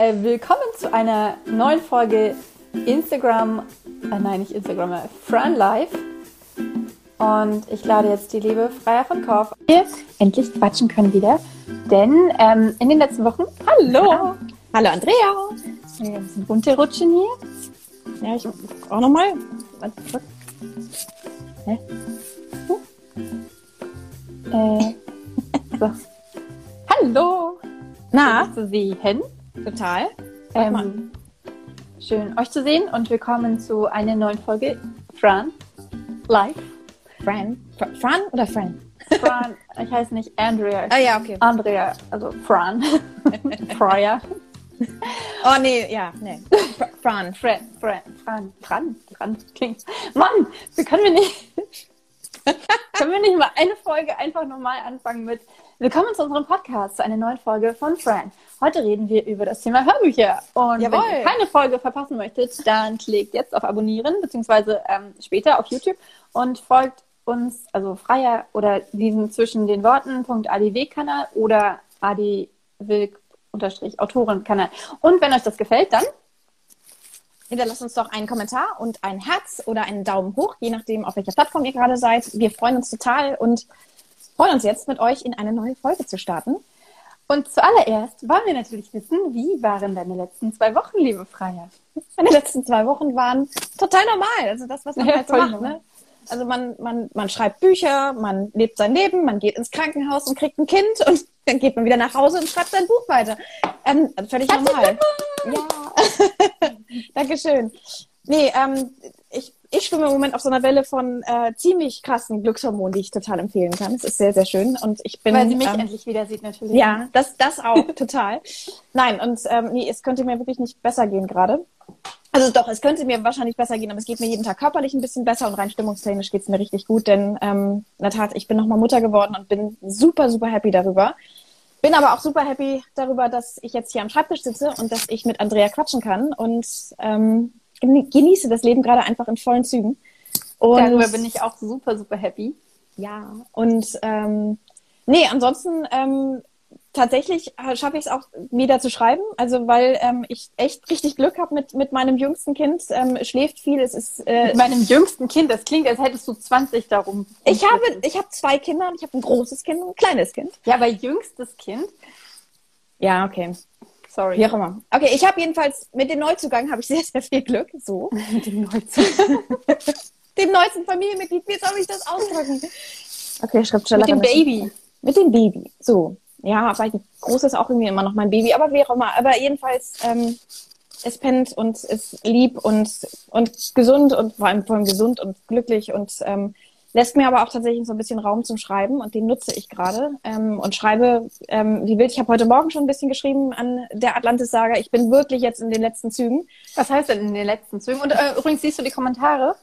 Äh, willkommen zu einer neuen Folge Instagram, äh, nein, nicht Instagram, äh, Fran Live. Und ich lade jetzt die liebe Freier von Korf. Wir endlich quatschen können wieder, denn ähm, in den letzten Wochen, hallo, Hallo Andrea. ein bisschen bunte Rutschen hier. Ja, ich auch nochmal. Hä? Äh, so. Hallo, Na, schön, zu sehen. Total. Ähm, schön, euch zu sehen und willkommen zu einer neuen Folge Fran Live. Fran. Fra- Fran oder Fran? Fran, ich heiße nicht Andrea, Ah ja, okay. Andrea, also Fran. Fryer. Oh nee, ja, nee. Fra- Fran. Fran, Fran, Fran, Fran, Fran, klingt. Mann, wir können wir nicht. können wir nicht mal eine Folge einfach normal anfangen mit Willkommen zu unserem Podcast, zu einer neuen Folge von Fran. Heute reden wir über das Thema Hörbücher. Und Jawohl. wenn ihr keine Folge verpassen möchtet, dann klickt jetzt auf Abonnieren, beziehungsweise ähm, später auf YouTube und folgt uns, also Freier oder diesen zwischen den Worten .adw-Kanal oder adwilk-autoren-Kanal. Und wenn euch das gefällt, dann Hinterlasst uns doch einen Kommentar und ein Herz oder einen Daumen hoch, je nachdem, auf welcher Plattform ihr gerade seid. Wir freuen uns total und freuen uns jetzt, mit euch in eine neue Folge zu starten. Und zuallererst wollen wir natürlich wissen, wie waren deine letzten zwei Wochen, liebe Freier? Meine letzten zwei Wochen waren total normal. Also das, was man Ja, halt so macht. Ne? Also man, man, man schreibt Bücher, man lebt sein Leben, man geht ins Krankenhaus und kriegt ein Kind und dann geht man wieder nach Hause und schreibt sein Buch weiter. Ähm, völlig normal. Ja. Dankeschön. Nee, ähm, ich, schwimme im Moment auf so einer Welle von äh, ziemlich krassen Glückshormonen, die ich total empfehlen kann. Es ist sehr, sehr schön. Und ich bin. Weil sie mich ähm, endlich wieder sieht, natürlich. ja, das, das auch, total. Nein, und ähm, nee, es könnte mir wirklich nicht besser gehen gerade. Also doch, es könnte mir wahrscheinlich besser gehen, aber es geht mir jeden Tag körperlich ein bisschen besser und rein stimmungstechnisch geht's mir richtig gut, denn ähm, in der Tat, ich bin nochmal Mutter geworden und bin super, super happy darüber. Bin aber auch super happy darüber, dass ich jetzt hier am Schreibtisch sitze und dass ich mit Andrea quatschen kann und ähm, genieße das Leben gerade einfach in vollen Zügen. Und Darüber bin ich auch super, super happy. ja, und ähm, nee, ansonsten ähm, tatsächlich äh, schaffe ich es auch wieder zu schreiben, also weil ähm, ich echt richtig Glück habe mit, mit meinem jüngsten Kind, ähm, schläft viel, es ist äh, Mit meinem jüngsten Kind, das klingt, als hättest du 20 darum. ich habe ich habe zwei Kinder, und ich habe ein großes Kind und ein kleines Kind. Ja, aber jüngstes Kind? Ja, okay. Sorry. Wie auch immer. Okay, ich habe jedenfalls mit dem Neuzugang habe ich sehr, sehr viel Glück. So. Mit dem Neuzugang. Dem neuesten Familienmitglied, wie soll ich das ausdrücken? Okay, Schriftsteller. Mit dem Baby. Mit dem Baby. So. Ja, weil die Große ist auch irgendwie immer noch mein Baby, aber wie auch immer. Aber jedenfalls, ähm, es pennt und ist lieb und, und gesund und vor allem, vor allem gesund und glücklich und ähm, lässt mir aber auch tatsächlich so ein bisschen Raum zum Schreiben und den nutze ich gerade ähm, und schreibe ähm, wie wild. Ich habe heute Morgen schon ein bisschen geschrieben an der Atlantis-Saga. Ich bin wirklich jetzt in den letzten Zügen. Was heißt denn in den letzten Zügen? Und äh, übrigens siehst du die Kommentare?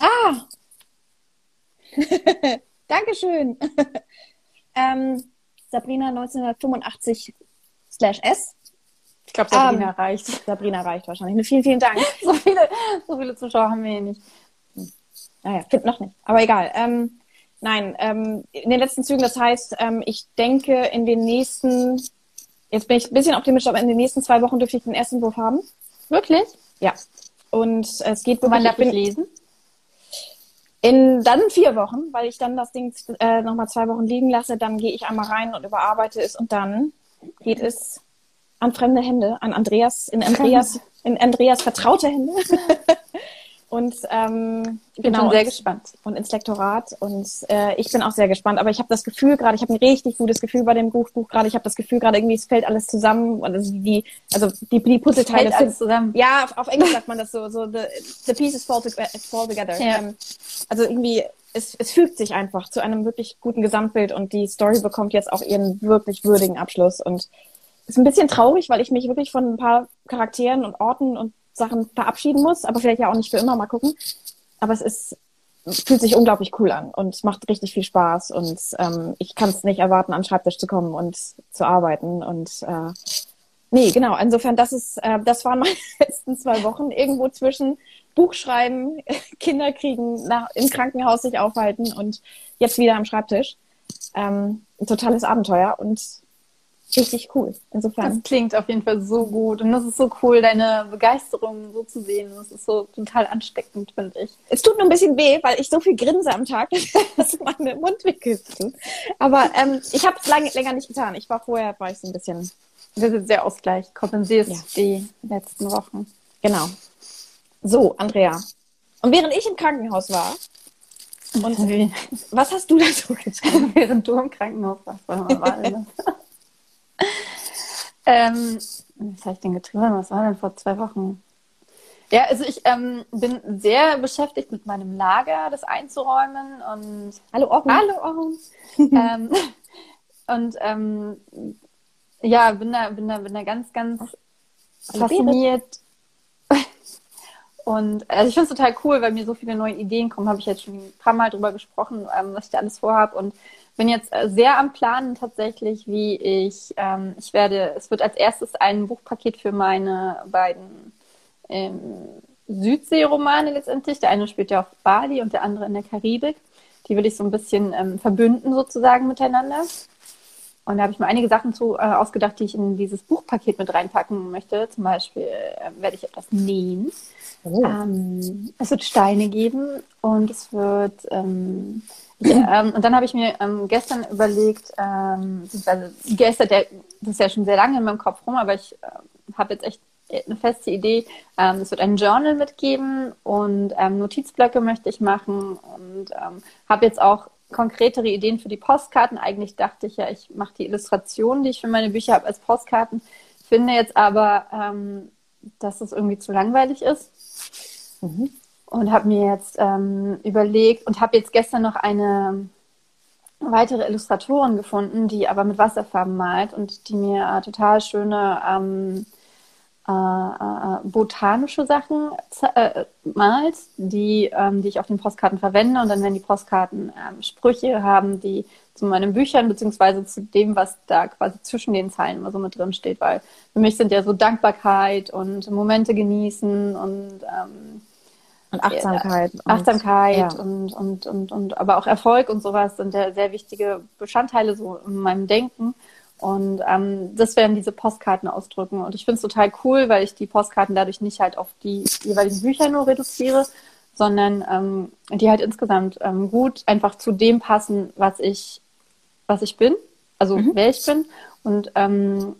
Ah! Dankeschön. ähm, Sabrina 1985 slash S. Ich glaube, Sabrina Ähm. reicht. Sabrina reicht wahrscheinlich. Vielen, vielen Dank. So viele, so viele Zuschauer haben wir hier nicht. Naja, gibt noch nicht. Aber egal. Ähm, nein, ähm, in den letzten Zügen, das heißt, ähm, ich denke in den nächsten, jetzt bin ich ein bisschen optimistisch, aber in den nächsten zwei Wochen dürfte ich den ersten Wurf haben. Wirklich? Ja. Und es geht Und wann wirklich, darf ich lesen? in dann vier Wochen, weil ich dann das Ding äh, nochmal zwei Wochen liegen lasse, dann gehe ich einmal rein und überarbeite es und dann geht es an fremde Hände, an Andreas, in Andreas, in Andreas vertraute Hände. und ähm, Ich bin genau, schon sehr und- gespannt. und ins Lektorat. Und äh, ich bin auch sehr gespannt. Aber ich habe das Gefühl gerade, ich habe ein richtig gutes Gefühl bei dem Buch, Buch gerade. Ich habe das Gefühl gerade irgendwie, es fällt alles zusammen. Und also die, also die, die Puzzleteile Fällt alles zusammen. Ja, auf, auf Englisch sagt man das so, so the, the pieces fall, to, fall together. Ja. Ähm, also irgendwie, es, es fügt sich einfach zu einem wirklich guten Gesamtbild und die Story bekommt jetzt auch ihren wirklich würdigen Abschluss. Und ist ein bisschen traurig, weil ich mich wirklich von ein paar Charakteren und Orten und Sachen verabschieden muss, aber vielleicht ja auch nicht für immer, mal gucken. Aber es ist, fühlt sich unglaublich cool an und macht richtig viel Spaß und ähm, ich kann es nicht erwarten, an den Schreibtisch zu kommen und zu arbeiten und äh, nee, genau. Insofern, das ist, äh, das waren meine letzten zwei Wochen irgendwo zwischen Buchschreiben, Kinder kriegen, nach, im Krankenhaus sich aufhalten und jetzt wieder am Schreibtisch. Ähm, ein totales Abenteuer und richtig cool. Insofern. Das klingt auf jeden Fall so gut. Und das ist so cool, deine Begeisterung so zu sehen. Das ist so total ansteckend, finde ich. Es tut nur ein bisschen weh, weil ich so viel grinse am Tag, dass meine Mundwinkel tun. Aber ähm, ich habe es lange, länger nicht getan. Ich war vorher, war ich so ein bisschen. Das ist sehr Ausgleich. Kompensierst ja. die letzten Wochen. Genau. So, Andrea. Und während ich im Krankenhaus war, und was hast du da so getan? Während du im Krankenhaus warst, war, war ähm, was habe ich denn getrieben? Was war denn vor zwei Wochen? Ja, also ich ähm, bin sehr beschäftigt mit meinem Lager, das einzuräumen und hallo Oren. Hallo Oren. ähm, und ähm, ja, bin da, bin da, bin da ganz, ganz hallo, fasziniert. Und also ich finde es total cool, weil mir so viele neue Ideen kommen. Habe ich jetzt schon ein paar Mal drüber gesprochen, ähm, was ich da alles vorhabe. Und bin jetzt äh, sehr am Planen tatsächlich, wie ich, ähm, ich werde, es wird als erstes ein Buchpaket für meine beiden ähm, Südseeromane letztendlich. Der eine spielt ja auf Bali und der andere in der Karibik. Die will ich so ein bisschen ähm, verbünden sozusagen miteinander. Und da habe ich mir einige Sachen zu äh, ausgedacht, die ich in dieses Buchpaket mit reinpacken möchte. Zum Beispiel äh, werde ich etwas nähen. Oh. Ähm, es wird Steine geben und es wird ähm, ähm, und dann habe ich mir ähm, gestern überlegt, ähm, gestern, der, das ist ja schon sehr lange in meinem Kopf rum, aber ich äh, habe jetzt echt eine feste Idee. Ähm, es wird ein Journal mitgeben und ähm, Notizblöcke möchte ich machen und ähm, habe jetzt auch konkretere Ideen für die Postkarten. Eigentlich dachte ich ja, ich mache die Illustrationen, die ich für meine Bücher habe, als Postkarten. Finde jetzt aber, ähm, dass es irgendwie zu langweilig ist. Mhm und habe mir jetzt ähm, überlegt und habe jetzt gestern noch eine weitere Illustratorin gefunden, die aber mit Wasserfarben malt und die mir äh, total schöne ähm, äh, äh, botanische Sachen äh, malt, die, ähm, die ich auf den Postkarten verwende. Und dann werden die Postkarten ähm, Sprüche haben, die zu meinen Büchern beziehungsweise zu dem, was da quasi zwischen den Zeilen immer so mit drin steht, weil für mich sind ja so Dankbarkeit und Momente genießen und ähm, und Achtsamkeit. Und, Achtsamkeit ja. und, und, und, und, aber auch Erfolg und sowas sind ja sehr wichtige Bestandteile so in meinem Denken. Und ähm, das werden diese Postkarten ausdrücken. Und ich finde es total cool, weil ich die Postkarten dadurch nicht halt auf die jeweiligen Bücher nur reduziere, sondern ähm, die halt insgesamt ähm, gut einfach zu dem passen, was ich, was ich bin, also mhm. wer ich bin. Und ähm,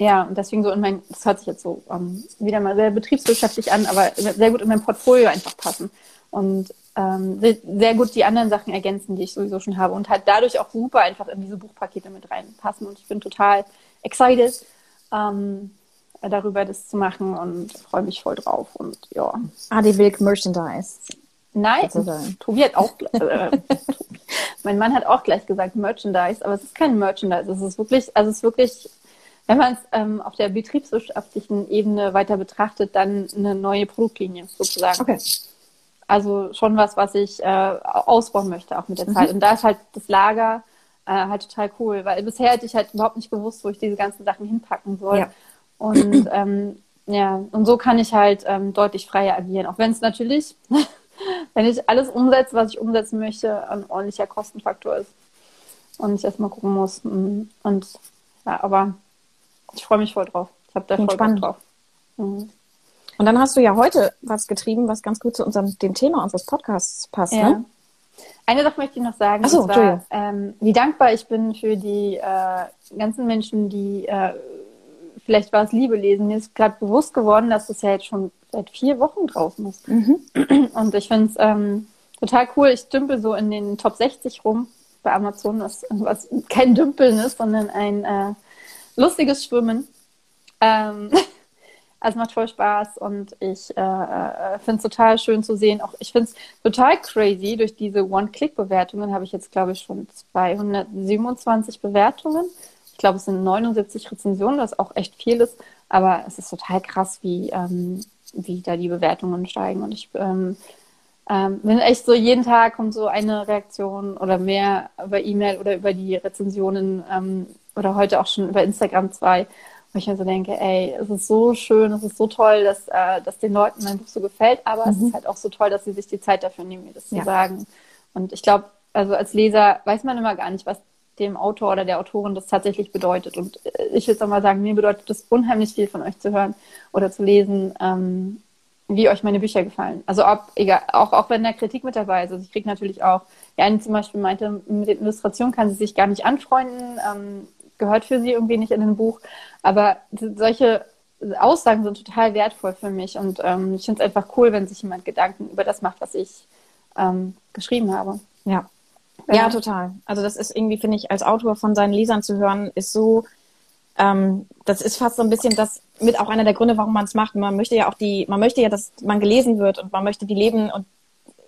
ja, und deswegen so in mein, das hört sich jetzt so ähm, wieder mal sehr betriebswirtschaftlich an, aber sehr gut in mein Portfolio einfach passen. Und ähm, sehr gut die anderen Sachen ergänzen, die ich sowieso schon habe. Und halt dadurch auch super einfach in diese Buchpakete mit reinpassen. Und ich bin total excited, ähm, darüber das zu machen und freue mich voll drauf. Und ja. Adi Wilk Merchandise. Nein, Tobi hat auch, äh, mein Mann hat auch gleich gesagt Merchandise, aber es ist kein Merchandise. Es ist wirklich, also es ist wirklich wenn man es ähm, auf der betriebswirtschaftlichen Ebene weiter betrachtet, dann eine neue Produktlinie sozusagen. Okay. Also schon was, was ich äh, ausbauen möchte, auch mit der mhm. Zeit. Und da ist halt das Lager äh, halt total cool, weil bisher hätte ich halt überhaupt nicht gewusst, wo ich diese ganzen Sachen hinpacken soll. Ja. Und ähm, ja, und so kann ich halt ähm, deutlich freier agieren, auch wenn es natürlich, wenn ich alles umsetze, was ich umsetzen möchte, ein ordentlicher Kostenfaktor ist. Und ich erstmal gucken muss. Mm, und ja, aber ich freue mich voll drauf. Ich habe da voll spannend. drauf. Mhm. Und dann hast du ja heute was getrieben, was ganz gut zu unserem, dem Thema unseres Podcasts passt. Ja. Ne? Eine Sache möchte ich noch sagen. Ach so, zwar, ähm, wie dankbar ich bin für die äh, ganzen Menschen, die äh, vielleicht war es Liebe lesen. Mir ist gerade bewusst geworden, dass das ja jetzt schon seit vier Wochen draußen ist. Mhm. Und ich finde es ähm, total cool. Ich dümpel so in den Top 60 rum bei Amazon, was, was kein Dümpeln ist, sondern ein äh, lustiges Schwimmen. Ähm, also macht voll Spaß und ich äh, äh finde es total schön zu sehen. Auch ich finde es total crazy. Durch diese One-Click-Bewertungen habe ich jetzt, glaube ich, schon 227 Bewertungen. Ich glaube, es sind 79 Rezensionen, was auch echt viel ist. Aber es ist total krass, wie, ähm, wie da die Bewertungen steigen. Und ich ähm, ähm, bin echt so, jeden Tag kommt so eine Reaktion oder mehr über E-Mail oder über die Rezensionen ähm, oder heute auch schon über Instagram zwei, wo ich mir so denke, ey, es ist so schön, es ist so toll, dass, äh, dass den Leuten mein Buch so gefällt, aber mhm. es ist halt auch so toll, dass sie sich die Zeit dafür nehmen, mir das ja. zu sagen. Und ich glaube, also als Leser weiß man immer gar nicht, was dem Autor oder der Autorin das tatsächlich bedeutet. Und äh, ich will es auch mal sagen, mir bedeutet es unheimlich viel von euch zu hören oder zu lesen, ähm, wie euch meine Bücher gefallen. Also ob, egal, auch, auch wenn da Kritik mit dabei ist. Also ich kriege natürlich auch, die eine zum Beispiel meinte, mit der Illustration kann sie sich gar nicht anfreunden, ähm, gehört für sie irgendwie nicht in ein Buch. Aber solche Aussagen sind total wertvoll für mich und ähm, ich finde es einfach cool, wenn sich jemand Gedanken über das macht, was ich ähm, geschrieben habe. Ja. ja. Ja, total. Also das ist irgendwie, finde ich, als Autor von seinen Lesern zu hören, ist so, ähm, das ist fast so ein bisschen das mit auch einer der Gründe, warum man es macht. Man möchte ja auch die, man möchte ja, dass man gelesen wird und man möchte die Leben und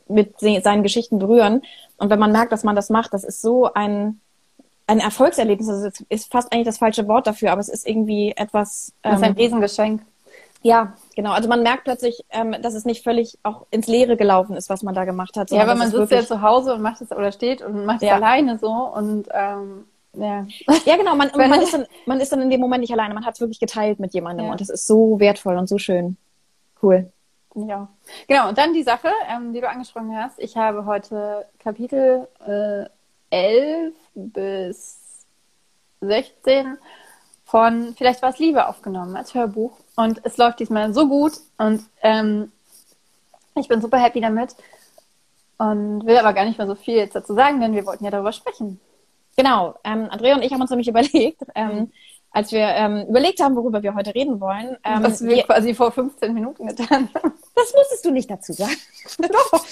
mit seinen Geschichten berühren. Und wenn man merkt, dass man das macht, das ist so ein ein Erfolgserlebnis. Also ist fast eigentlich das falsche Wort dafür, aber es ist irgendwie etwas. Ähm, das ist ein ähm, Riesengeschenk. Ja, genau. Also man merkt plötzlich, ähm, dass es nicht völlig auch ins Leere gelaufen ist, was man da gemacht hat. Ja, aber man sitzt ja zu Hause und macht es oder steht und macht es ja. alleine so und ähm, ja. ja, genau. Man, man, ist dann, man ist dann in dem Moment nicht alleine. Man hat es wirklich geteilt mit jemandem ja. und das ist so wertvoll und so schön. Cool. Ja, genau. Und dann die Sache, ähm, die du angesprochen hast. Ich habe heute Kapitel äh, 11 bis 16 von Vielleicht war es Liebe aufgenommen als Hörbuch. Und es läuft diesmal so gut und ähm, ich bin super happy damit und will aber gar nicht mehr so viel jetzt dazu sagen, denn wir wollten ja darüber sprechen. Genau, ähm, Andrea und ich haben uns nämlich überlegt, ähm, als wir ähm, überlegt haben, worüber wir heute reden wollen. Ähm, Was wir, wir quasi vor 15 Minuten getan haben. Das musstest du nicht dazu sagen. Doch.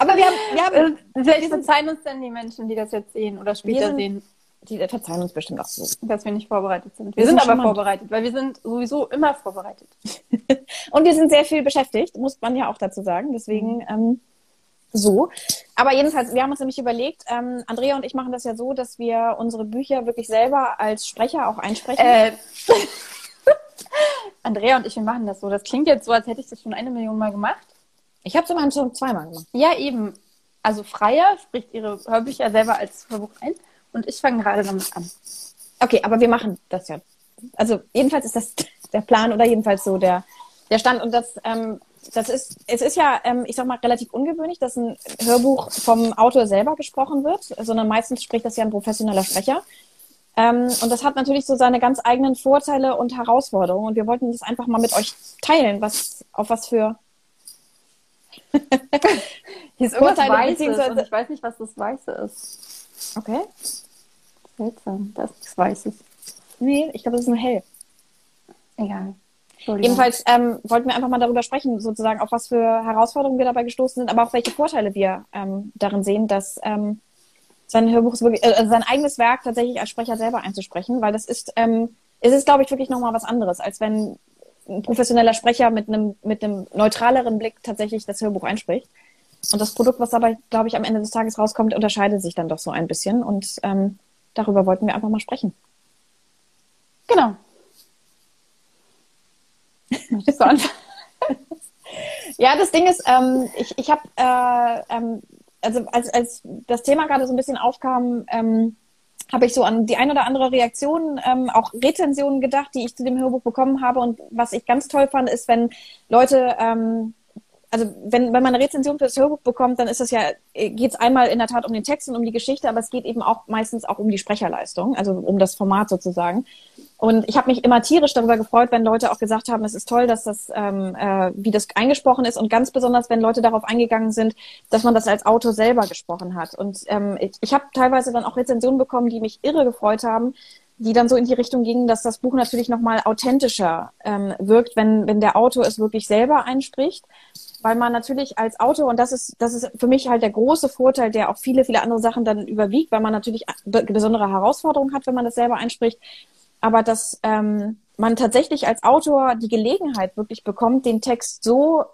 Aber wir haben, wir haben vielleicht verzeihen uns denn die Menschen, die das jetzt sehen oder später sind, sehen. Die verzeihen uns bestimmt auch so. Dass wir nicht vorbereitet sind. Wir, wir sind, sind aber vorbereitet, weil wir sind sowieso immer vorbereitet. und wir sind sehr viel beschäftigt, muss man ja auch dazu sagen. Deswegen mhm. ähm, so. Aber jedenfalls, wir haben uns nämlich überlegt, ähm, Andrea und ich machen das ja so, dass wir unsere Bücher wirklich selber als Sprecher auch einsprechen. Äh, Andrea und ich, wir machen das so. Das klingt jetzt so, als hätte ich das schon eine Million Mal gemacht. Ich habe es immerhin schon zweimal gemacht. Ja, eben. Also Freier spricht ihre Hörbücher selber als Hörbuch ein und ich fange gerade damit an. Okay, aber wir machen das ja. Also jedenfalls ist das der Plan oder jedenfalls so der, der Stand. Und das, ähm, das ist, es ist ja, ähm, ich sag mal, relativ ungewöhnlich, dass ein Hörbuch vom Autor selber gesprochen wird, sondern meistens spricht das ja ein professioneller Sprecher. Ähm, und das hat natürlich so seine ganz eigenen Vorteile und Herausforderungen. Und wir wollten das einfach mal mit euch teilen, was, auf was für Hier ist irgendwas Weißes und ich weiß nicht, was das Weiße ist. Okay. Seltsam, das ist nichts Weißes. Nee, ich glaube, das ist nur hell. Egal. Jedenfalls ähm, wollten wir einfach mal darüber sprechen, sozusagen, auf was für Herausforderungen wir dabei gestoßen sind, aber auch welche Vorteile wir ähm, darin sehen, dass ähm, sein Hörbuch wirklich, äh, sein eigenes Werk tatsächlich als Sprecher selber einzusprechen, weil das ist, ähm, es ist, glaube ich, wirklich nochmal was anderes, als wenn ein professioneller Sprecher mit einem, mit einem neutraleren Blick tatsächlich das Hörbuch einspricht. Und das Produkt, was dabei, glaube ich, am Ende des Tages rauskommt, unterscheidet sich dann doch so ein bisschen. Und ähm, darüber wollten wir einfach mal sprechen. Genau. Du ja, das Ding ist, ähm, ich, ich habe, äh, ähm, also als, als das Thema gerade so ein bisschen aufkam, ähm, habe ich so an die ein oder andere Reaktion, ähm, auch Rezensionen gedacht, die ich zu dem Hörbuch bekommen habe. Und was ich ganz toll fand, ist, wenn Leute, ähm, also wenn, wenn man eine Rezension für das Hörbuch bekommt, dann ist es ja, geht es einmal in der Tat um den Text und um die Geschichte, aber es geht eben auch meistens auch um die Sprecherleistung, also um das Format sozusagen. Und ich habe mich immer tierisch darüber gefreut, wenn Leute auch gesagt haben, es ist toll, dass das, ähm, äh, wie das eingesprochen ist und ganz besonders, wenn Leute darauf eingegangen sind, dass man das als Autor selber gesprochen hat. Und ähm, ich, ich habe teilweise dann auch Rezensionen bekommen, die mich irre gefreut haben, die dann so in die Richtung gingen, dass das Buch natürlich nochmal authentischer ähm, wirkt, wenn, wenn der Autor es wirklich selber einspricht. Weil man natürlich als Autor, und das ist, das ist für mich halt der große Vorteil, der auch viele, viele andere Sachen dann überwiegt, weil man natürlich besondere Herausforderungen hat, wenn man das selber einspricht, aber dass ähm, man tatsächlich als Autor die Gelegenheit wirklich bekommt, den Text so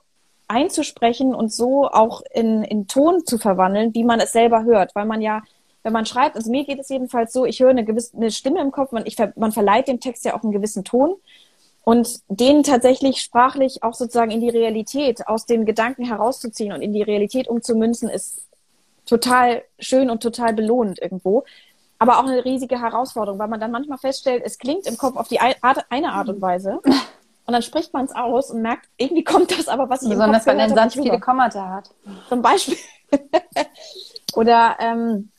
einzusprechen und so auch in, in Ton zu verwandeln, wie man es selber hört, weil man ja wenn man schreibt, also mir geht es jedenfalls so, ich höre eine gewisse eine Stimme im Kopf, man, ich, man verleiht dem Text ja auch einen gewissen Ton und den tatsächlich sprachlich auch sozusagen in die Realität, aus den Gedanken herauszuziehen und in die Realität umzumünzen, ist total schön und total belohnend irgendwo aber auch eine riesige Herausforderung, weil man dann manchmal feststellt, es klingt im Kopf auf die Art, eine Art und Weise. Und dann spricht man es aus und merkt, irgendwie kommt das aber, was ich Besonders, im Kopf wenn ein Satz viele Kommata hat. Zum Beispiel. Oder ähm,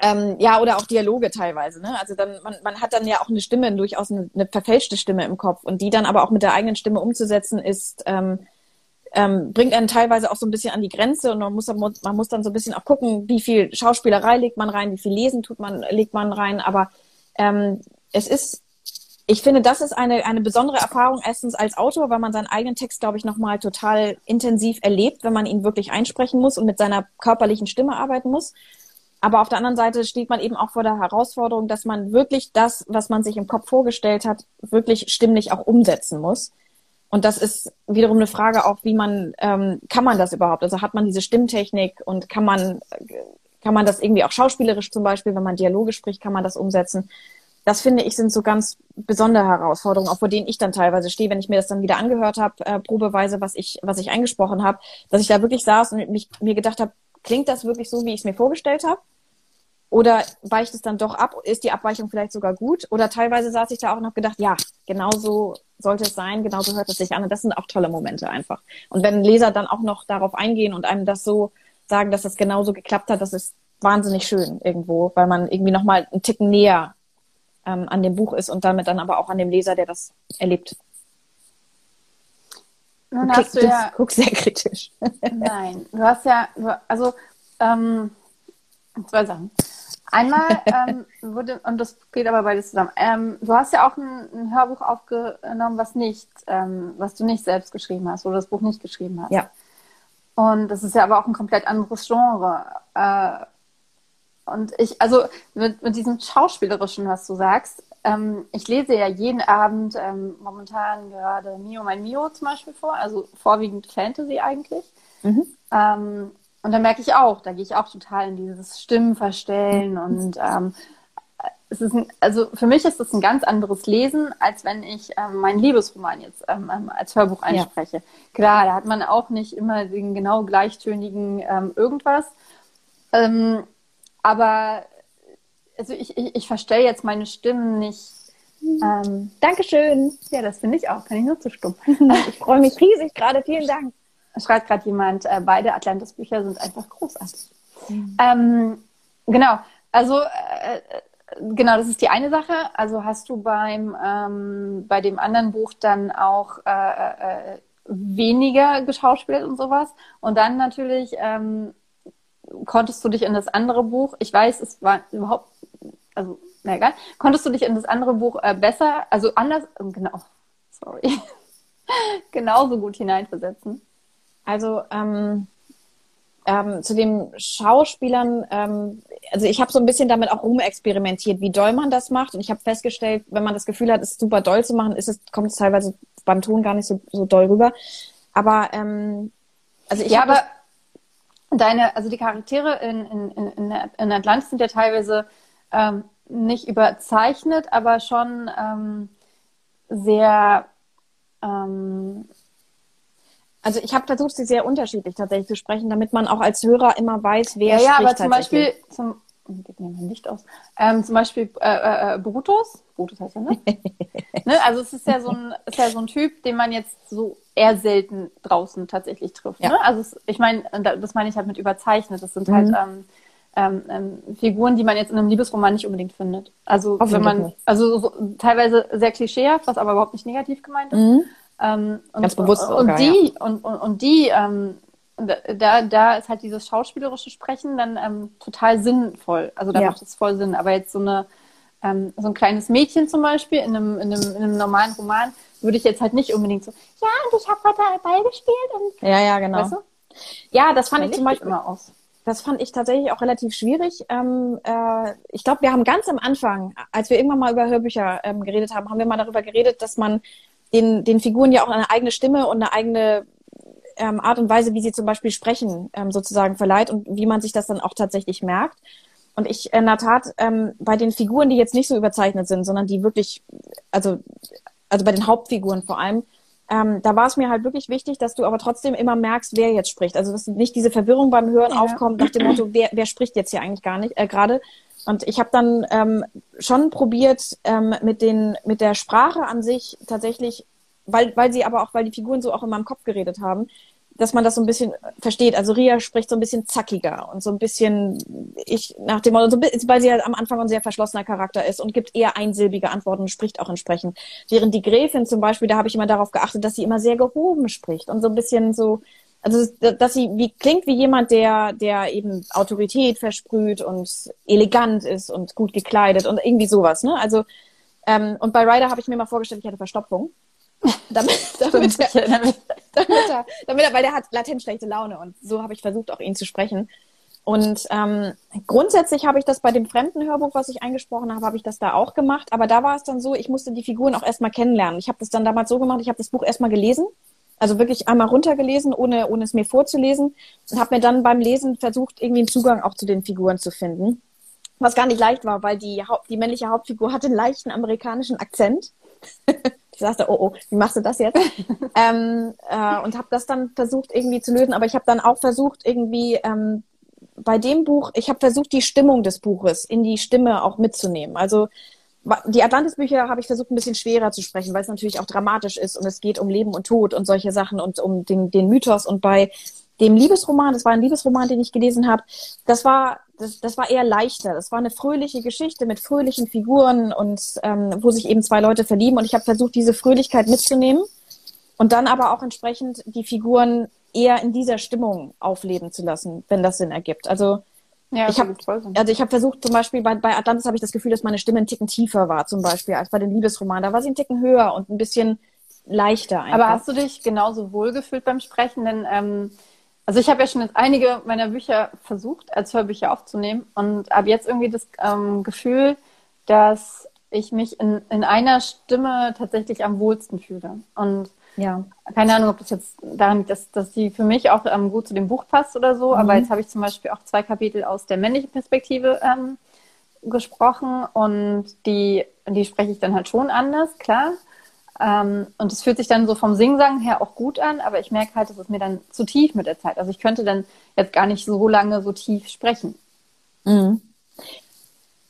Ähm, ja, oder auch Dialoge teilweise. Ne? Also dann, man, man hat dann ja auch eine Stimme, durchaus eine, eine verfälschte Stimme im Kopf. Und die dann aber auch mit der eigenen Stimme umzusetzen, ist ähm, ähm, bringt einen teilweise auch so ein bisschen an die Grenze und man muss, man muss dann so ein bisschen auch gucken, wie viel Schauspielerei legt man rein, wie viel Lesen tut man, legt man rein. Aber ähm, es ist, ich finde, das ist eine, eine besondere Erfahrung, erstens als Autor, weil man seinen eigenen Text, glaube ich, nochmal total intensiv erlebt, wenn man ihn wirklich einsprechen muss und mit seiner körperlichen Stimme arbeiten muss. Aber auf der anderen Seite steht man eben auch vor der Herausforderung, dass man wirklich das, was man sich im Kopf vorgestellt hat, wirklich stimmlich auch umsetzen muss. Und das ist wiederum eine Frage auch, wie man, ähm, kann man das überhaupt? Also hat man diese Stimmtechnik und kann man, kann man das irgendwie auch schauspielerisch zum Beispiel, wenn man Dialoge spricht, kann man das umsetzen? Das finde ich sind so ganz besondere Herausforderungen, auch vor denen ich dann teilweise stehe, wenn ich mir das dann wieder angehört habe, äh, probeweise, was ich, was ich eingesprochen habe, dass ich da wirklich saß und mich, mir gedacht habe, klingt das wirklich so, wie ich es mir vorgestellt habe? Oder weicht es dann doch ab? Ist die Abweichung vielleicht sogar gut? Oder teilweise saß ich da auch habe gedacht, ja, genau so sollte es sein, genauso hört es sich an. Und das sind auch tolle Momente einfach. Und wenn Leser dann auch noch darauf eingehen und einem das so sagen, dass es genauso geklappt hat, das ist wahnsinnig schön irgendwo, weil man irgendwie nochmal einen Ticken näher ähm, an dem Buch ist und damit dann aber auch an dem Leser, der das erlebt. Nun hast du ja. Guck sehr kritisch. Nein, du hast ja, also ähm, zwei Sachen. Einmal ähm, wurde, und das geht aber beides zusammen, ähm, du hast ja auch ein, ein, Hörbuch aufgenommen, was nicht, ähm, was du nicht selbst geschrieben hast, oder das Buch nicht geschrieben hast. Ja. Und das ist ja aber auch ein komplett anderes Genre. Äh, und ich, also mit, mit diesem Schauspielerischen, was du sagst, ähm, ich lese ja jeden Abend ähm, momentan gerade Mio mein Mio zum Beispiel vor, also vorwiegend Fantasy eigentlich. Mhm. Ähm, und da merke ich auch, da gehe ich auch total in dieses Stimmenverstellen und ähm, es ist ein, also für mich ist es ein ganz anderes Lesen, als wenn ich ähm, meinen Liebesroman jetzt ähm, als Hörbuch einspreche. Ja. Klar, da hat man auch nicht immer den genau gleichtönigen irgendwas. Aber also ich, ich, ich verstelle jetzt meine Stimmen nicht. Ähm, Dankeschön. Ja, das finde ich auch. Kann ich nur zustimmen. ich freue mich riesig gerade. Vielen Dank schreibt gerade jemand, äh, beide Atlantis-Bücher sind einfach großartig. Mhm. Ähm, genau, also äh, genau, das ist die eine Sache. Also hast du beim ähm, bei dem anderen Buch dann auch äh, äh, weniger geschauspielt und sowas. Und dann natürlich ähm, konntest du dich in das andere Buch, ich weiß, es war überhaupt, also na egal, konntest du dich in das andere Buch äh, besser, also anders, genau, sorry, genauso gut hineinversetzen. Also ähm, ähm, zu den Schauspielern, ähm, also ich habe so ein bisschen damit auch rumexperimentiert, wie doll man das macht. Und ich habe festgestellt, wenn man das Gefühl hat, es super doll zu machen, ist es, kommt es teilweise beim Ton gar nicht so, so doll rüber. Aber ähm, also ich ja, aber deine, also die Charaktere in, in, in, in Atlantis sind ja teilweise ähm, nicht überzeichnet, aber schon ähm, sehr ähm, also ich habe versucht, sie sehr unterschiedlich tatsächlich zu sprechen, damit man auch als Hörer immer weiß, wer ja, spricht. Ja, aber zum Beispiel, zum, geht mir mein Licht aus, ähm, zum Beispiel äh, äh, Brutus, Brutus heißt er, ne? ne? Also es ist ja, so ein, ist ja so ein Typ, den man jetzt so eher selten draußen tatsächlich trifft. Ja. Ne? Also es, ich meine, das meine ich halt mit überzeichnet. Das sind halt mhm. ähm, ähm, ähm, Figuren, die man jetzt in einem Liebesroman nicht unbedingt findet. Also wenn man, also so, teilweise sehr klischeehaft, was aber überhaupt nicht negativ gemeint ist. Mhm. Ähm, und, Ganz bewusst. Und, sogar, die, ja. und, und, und die, ähm, da, da ist halt dieses schauspielerische Sprechen dann ähm, total sinnvoll. Also da ja. macht es voll Sinn. Aber jetzt so eine ähm, so ein kleines Mädchen zum Beispiel in einem, in, einem, in einem normalen Roman würde ich jetzt halt nicht unbedingt so, ja, und ich habe heute Ball gespielt und. Ja, ja, genau. Weißt du? Ja, das fand da ich zum Beispiel immer aus. Das fand ich tatsächlich auch relativ schwierig. Ähm, äh, ich glaube, wir haben ganz am Anfang, als wir irgendwann mal über Hörbücher ähm, geredet haben, haben wir mal darüber geredet, dass man den, den Figuren ja auch eine eigene Stimme und eine eigene ähm, Art und Weise, wie sie zum Beispiel sprechen, ähm, sozusagen verleiht und wie man sich das dann auch tatsächlich merkt. Und ich in der Tat ähm, bei den Figuren, die jetzt nicht so überzeichnet sind, sondern die wirklich, also, also bei den Hauptfiguren vor allem, ähm, da war es mir halt wirklich wichtig, dass du aber trotzdem immer merkst, wer jetzt spricht. Also dass nicht diese Verwirrung beim Hören ja. aufkommt nach dem Motto, wer, wer spricht jetzt hier eigentlich gar nicht äh, gerade, und ich habe dann ähm, schon probiert, ähm, mit, den, mit der Sprache an sich tatsächlich, weil, weil sie aber auch, weil die Figuren so auch in meinem Kopf geredet haben, dass man das so ein bisschen versteht. Also Ria spricht so ein bisschen zackiger und so ein bisschen, ich nach dem Motto, weil sie halt am Anfang ein sehr verschlossener Charakter ist und gibt eher einsilbige Antworten und spricht auch entsprechend. Während die Gräfin zum Beispiel, da habe ich immer darauf geachtet, dass sie immer sehr gehoben spricht und so ein bisschen so, also dass sie wie klingt wie jemand, der, der eben Autorität versprüht und elegant ist und gut gekleidet und irgendwie sowas, ne? Also ähm, und bei Ryder habe ich mir mal vorgestellt, ich hatte Verstopfung. damit, damit, er, damit, er, damit er, weil der hat latent schlechte Laune und so habe ich versucht, auch ihn zu sprechen. Und ähm, grundsätzlich habe ich das bei dem fremden Hörbuch, was ich eingesprochen habe, habe ich das da auch gemacht. Aber da war es dann so, ich musste die Figuren auch erstmal kennenlernen. Ich habe das dann damals so gemacht, ich habe das Buch erstmal gelesen, also wirklich einmal runtergelesen, ohne, ohne es mir vorzulesen. Und habe mir dann beim Lesen versucht, irgendwie einen Zugang auch zu den Figuren zu finden. Was gar nicht leicht war, weil die, die männliche Hauptfigur hatte einen leichten amerikanischen Akzent. ich sagte, oh, oh, wie machst du das jetzt? ähm, äh, und habe das dann versucht irgendwie zu lösen. Aber ich habe dann auch versucht, irgendwie ähm, bei dem Buch, ich habe versucht, die Stimmung des Buches in die Stimme auch mitzunehmen. Also die Atlantis-Bücher habe ich versucht, ein bisschen schwerer zu sprechen, weil es natürlich auch dramatisch ist und es geht um Leben und Tod und solche Sachen und um den, den Mythos. Und bei dem Liebesroman, das war ein Liebesroman, den ich gelesen habe, das war das, das war eher leichter. Das war eine fröhliche Geschichte mit fröhlichen Figuren und ähm, wo sich eben zwei Leute verlieben. Und ich habe versucht, diese Fröhlichkeit mitzunehmen und dann aber auch entsprechend die Figuren eher in dieser Stimmung aufleben zu lassen, wenn das Sinn ergibt. Also ja, ich habe also ich habe versucht zum Beispiel bei, bei Atlantis habe ich das Gefühl, dass meine Stimme ein Ticken tiefer war zum Beispiel als bei den Liebesromanen. Da war sie ein Ticken höher und ein bisschen leichter. Einfach. Aber hast du dich genauso wohlgefühlt beim Sprechen? Denn ähm, also ich habe ja schon jetzt einige meiner Bücher versucht, als Hörbücher aufzunehmen und habe jetzt irgendwie das ähm, Gefühl, dass ich mich in, in einer Stimme tatsächlich am wohlsten fühle. Und ja. keine Ahnung, ob das jetzt daran liegt, dass, dass die für mich auch ähm, gut zu dem Buch passt oder so, mhm. aber jetzt habe ich zum Beispiel auch zwei Kapitel aus der männlichen Perspektive ähm, gesprochen und die, die spreche ich dann halt schon anders, klar. Ähm, und es fühlt sich dann so vom Singsang her auch gut an, aber ich merke halt, dass es mir dann zu tief mit der Zeit. Also ich könnte dann jetzt gar nicht so lange so tief sprechen. Mhm.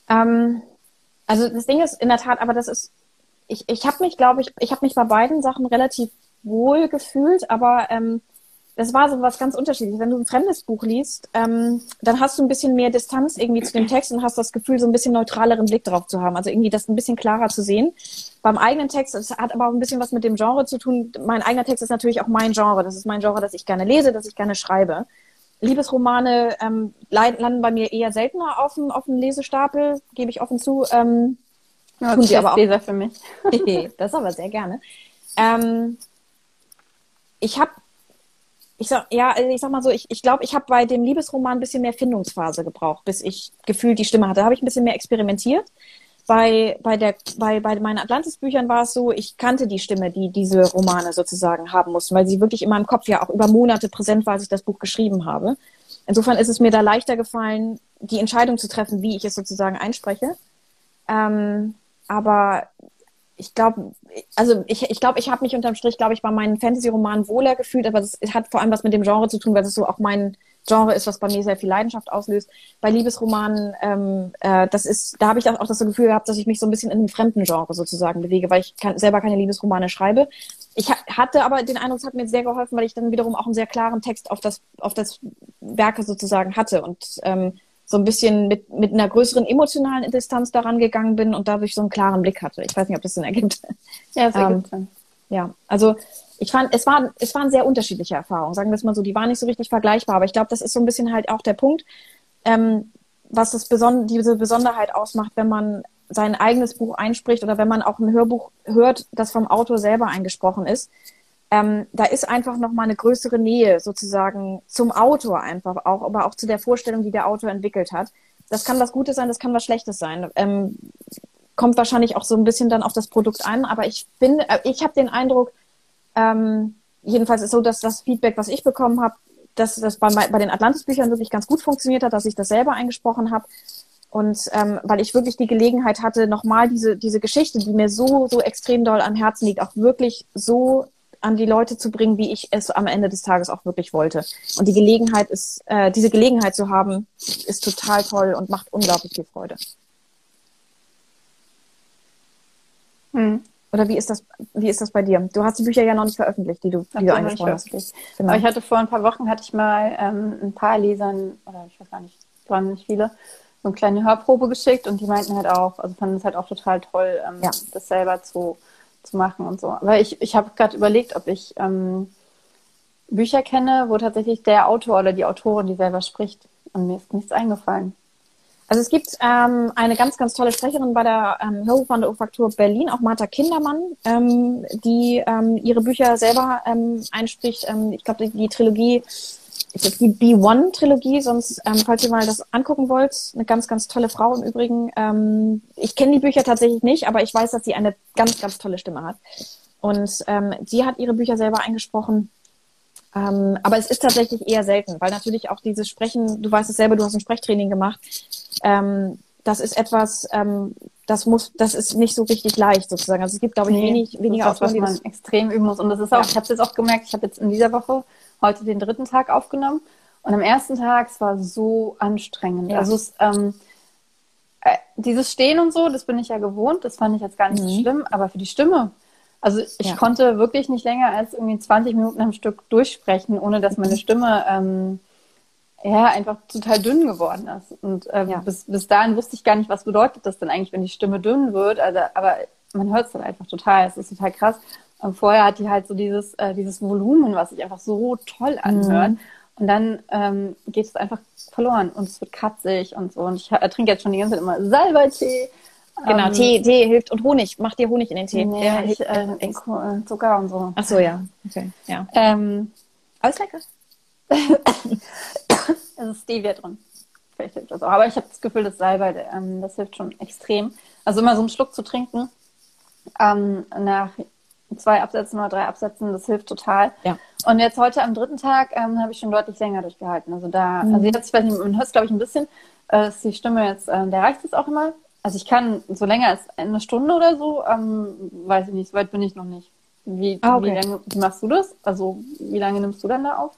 Ähm, also das Ding ist in der Tat, aber das ist, ich, ich habe mich, glaube ich, ich habe mich bei beiden Sachen relativ wohl gefühlt, aber ähm, das war so was ganz unterschiedliches. Wenn du ein fremdes Buch liest, ähm, dann hast du ein bisschen mehr Distanz irgendwie zu dem Text und hast das Gefühl, so ein bisschen neutraleren Blick drauf zu haben. Also irgendwie das ein bisschen klarer zu sehen. Beim eigenen Text, es hat aber auch ein bisschen was mit dem Genre zu tun. Mein eigener Text ist natürlich auch mein Genre. Das ist mein Genre, das ich gerne lese, das ich gerne schreibe. Liebesromane ähm, landen bei mir eher seltener auf dem, auf dem Lesestapel, gebe ich offen zu. Ähm, ja, tun sie aber auch. Leser für mich. das aber sehr gerne. Ähm, ich habe ich sag, ja, also ich sag mal so, ich, ich glaube, ich habe bei dem Liebesroman ein bisschen mehr Findungsphase gebraucht, bis ich gefühlt die Stimme hatte. Da habe ich ein bisschen mehr experimentiert. Bei, bei, der, bei, bei meinen Atlantis-Büchern war es so, ich kannte die Stimme, die diese Romane sozusagen haben mussten, weil sie wirklich in meinem Kopf ja auch über Monate präsent war, als ich das Buch geschrieben habe. Insofern ist es mir da leichter gefallen, die Entscheidung zu treffen, wie ich es sozusagen einspreche. Ähm, aber ich glaube, also ich, ich glaube, ich habe mich unterm Strich, glaube ich, bei meinen Fantasy-Romanen wohler gefühlt, aber das hat vor allem was mit dem Genre zu tun, weil das so auch mein Genre ist, was bei mir sehr viel Leidenschaft auslöst. Bei Liebesromanen, ähm, äh, das ist, da habe ich auch das Gefühl gehabt, dass ich mich so ein bisschen in einem fremden Genre sozusagen bewege, weil ich kann, selber keine Liebesromane schreibe. Ich ha hatte aber den Eindruck, es hat mir sehr geholfen, weil ich dann wiederum auch einen sehr klaren Text auf das, auf das Werke sozusagen hatte und ähm, so ein bisschen mit, mit einer größeren emotionalen Distanz daran gegangen bin und dadurch so einen klaren Blick hatte. Ich weiß nicht, ob das Sinn ergibt. Ja, ergibt ähm, Sinn. Ja, also ich fand, es waren, es waren sehr unterschiedliche Erfahrungen, sagen wir es mal so, die waren nicht so richtig vergleichbar, aber ich glaube, das ist so ein bisschen halt auch der Punkt, ähm, was das Beson diese Besonderheit ausmacht, wenn man sein eigenes Buch einspricht oder wenn man auch ein Hörbuch hört, das vom Autor selber eingesprochen ist ähm, da ist einfach noch mal eine größere Nähe sozusagen zum Autor einfach auch, aber auch zu der Vorstellung, die der Autor entwickelt hat. Das kann was Gutes sein, das kann was Schlechtes sein. Ähm, kommt wahrscheinlich auch so ein bisschen dann auf das Produkt an, aber ich bin, äh, ich habe den Eindruck, ähm, jedenfalls ist so, dass das Feedback, was ich bekommen habe, dass das bei, bei den Atlantis-Büchern wirklich ganz gut funktioniert hat, dass ich das selber eingesprochen habe. Und ähm, weil ich wirklich die Gelegenheit hatte, nochmal diese, diese Geschichte, die mir so, so extrem doll am Herzen liegt, auch wirklich so an die Leute zu bringen, wie ich es am Ende des Tages auch wirklich wollte. Und die Gelegenheit ist, äh, diese Gelegenheit zu haben, ist total toll und macht unglaublich viel Freude. Hm. Oder wie ist das, wie ist das bei dir? Du hast die Bücher ja noch nicht veröffentlicht, die du, die du angesprochen hast. Genau. Aber ich hatte vor ein paar Wochen hatte ich mal ähm, ein paar Lesern, oder ich weiß gar nicht, es waren nicht viele, so eine kleine Hörprobe geschickt und die meinten halt auch, also fanden es halt auch total toll, ähm, ja. das selber zu, zu machen und so. Aber ich, ich habe gerade überlegt, ob ich ähm, Bücher kenne, wo tatsächlich der Autor oder die Autorin, die selber spricht. Und mir ist nichts eingefallen. Also es gibt ähm, eine ganz, ganz tolle Sprecherin bei der ähm, Hörbuchmanufaktur Berlin, auch Martha Kindermann, ähm, die ähm, ihre Bücher selber ähm, einspricht. Ähm, ich glaube, die, die Trilogie, die B1-Trilogie, sonst, ähm, falls ihr mal das angucken wollt, eine ganz, ganz tolle Frau im Übrigen. Ähm, ich kenne die Bücher tatsächlich nicht, aber ich weiß, dass sie eine ganz, ganz tolle Stimme hat. Und ähm, sie hat ihre Bücher selber eingesprochen. Ähm, aber es ist tatsächlich eher selten, weil natürlich auch dieses Sprechen, du weißt es selber, du hast ein Sprechtraining gemacht, ähm, das ist etwas, ähm, das muss, das ist nicht so richtig leicht sozusagen. Also es gibt, glaube ich, nee, wenig, weniger Autoren, was man extrem üben muss. Und das ist auch, ja. ich habe es jetzt auch gemerkt, ich habe jetzt in dieser Woche heute den dritten Tag aufgenommen und am ersten Tag, es war so anstrengend. Ja. Also es, ähm, äh, dieses Stehen und so, das bin ich ja gewohnt, das fand ich jetzt gar nicht mhm. so schlimm, aber für die Stimme, also ich ja. konnte wirklich nicht länger als irgendwie 20 Minuten am Stück durchsprechen, ohne dass meine Stimme ähm, ja einfach total dünn geworden ist. Und ähm, ja. bis, bis dahin wusste ich gar nicht, was bedeutet das denn eigentlich, wenn die Stimme dünn wird. Also, aber man hört es dann einfach total. Es ist total krass. Und vorher hat die halt so dieses, äh, dieses Volumen, was sich einfach so toll anhört. Mhm. Und dann ähm, geht es einfach verloren und es wird katzig und so. Und ich äh, trinke jetzt schon die ganze Zeit immer Salbei-Tee Genau, ähm, Tee, Tee hilft und Honig. Mach dir Honig in den Tee. Nee, ja, ich, äh, äh, Zucker und so. Ach so, ja. Okay, ja. Ähm, Aber ist lecker. es ist Stevia drin. Vielleicht hilft das auch. Aber ich habe das Gefühl, das Salbei, ähm, das hilft schon extrem. Also immer so einen Schluck zu trinken ähm, nach zwei Absätzen oder drei Absätzen, das hilft total. Ja. Und jetzt heute am dritten Tag ähm, habe ich schon deutlich länger durchgehalten. Also da, mhm. also jetzt, ich weiß nicht, man hört es glaube ich ein bisschen, äh, die Stimme jetzt, äh, der reicht jetzt auch immer also ich kann so länger als eine Stunde oder so, ähm, weiß ich nicht, so weit bin ich noch nicht. Wie, ah, okay. wie, lange, wie machst du das? Also wie lange nimmst du dann da auf?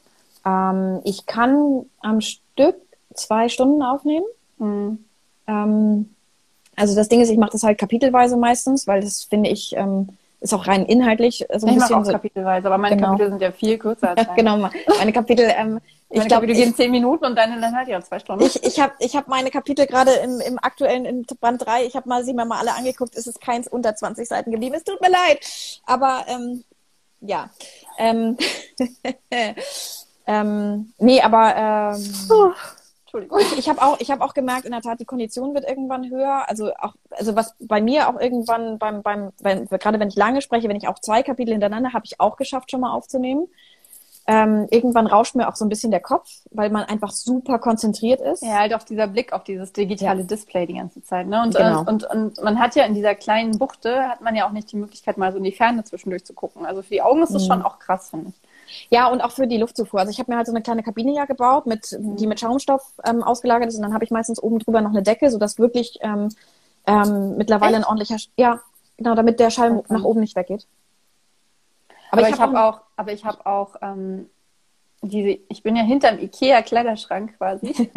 Ähm, ich kann am Stück zwei Stunden aufnehmen. Mhm. Ähm, also das Ding ist, ich mache das halt kapitelweise meistens, weil das finde ich ähm, ist auch rein inhaltlich so ein ich bisschen auch so, kapitelweise, aber meine genau. Kapitel sind ja viel kürzer als genau, meine Kapitel ähm, ich glaube, du gehen zehn Minuten und deine dann halt ja zwei Stunden. Ich, ich habe ich hab meine Kapitel gerade im, im aktuellen in Band 3, ich habe mal sie mir mal alle angeguckt, es ist keins unter 20 Seiten geblieben. Es tut mir leid. Aber ähm, ja. Ähm, ähm, nee, aber ähm, Entschuldigung. Ich, habe auch, ich hab auch gemerkt, in der Tat, die Kondition wird irgendwann höher. Also auch, also was bei mir auch irgendwann beim, beim, wenn, gerade wenn ich lange spreche, wenn ich auch zwei Kapitel hintereinander habe ich auch geschafft, schon mal aufzunehmen. Ähm, irgendwann rauscht mir auch so ein bisschen der Kopf, weil man einfach super konzentriert ist. Ja, halt auch dieser Blick auf dieses digitale ja. Display die ganze Zeit. Ne? Und, genau. und, und, und man hat ja in dieser kleinen Buchte, hat man ja auch nicht die Möglichkeit, mal so in die Ferne zwischendurch zu gucken. Also für die Augen ist das mhm. schon auch krass, finde ich. Ja, und auch für die Luftzufuhr. Also ich habe mir halt so eine kleine Kabine ja gebaut, mit, die mit Schaumstoff ähm, ausgelagert ist. Und dann habe ich meistens oben drüber noch eine Decke, sodass wirklich ähm, ähm, mittlerweile Echt? ein ordentlicher... Ja, genau, damit der Schall okay. nach oben nicht weggeht. Aber, aber ich habe hab auch, aber ich habe auch ähm, diese, ich bin ja hinterm Ikea Kleiderschrank quasi.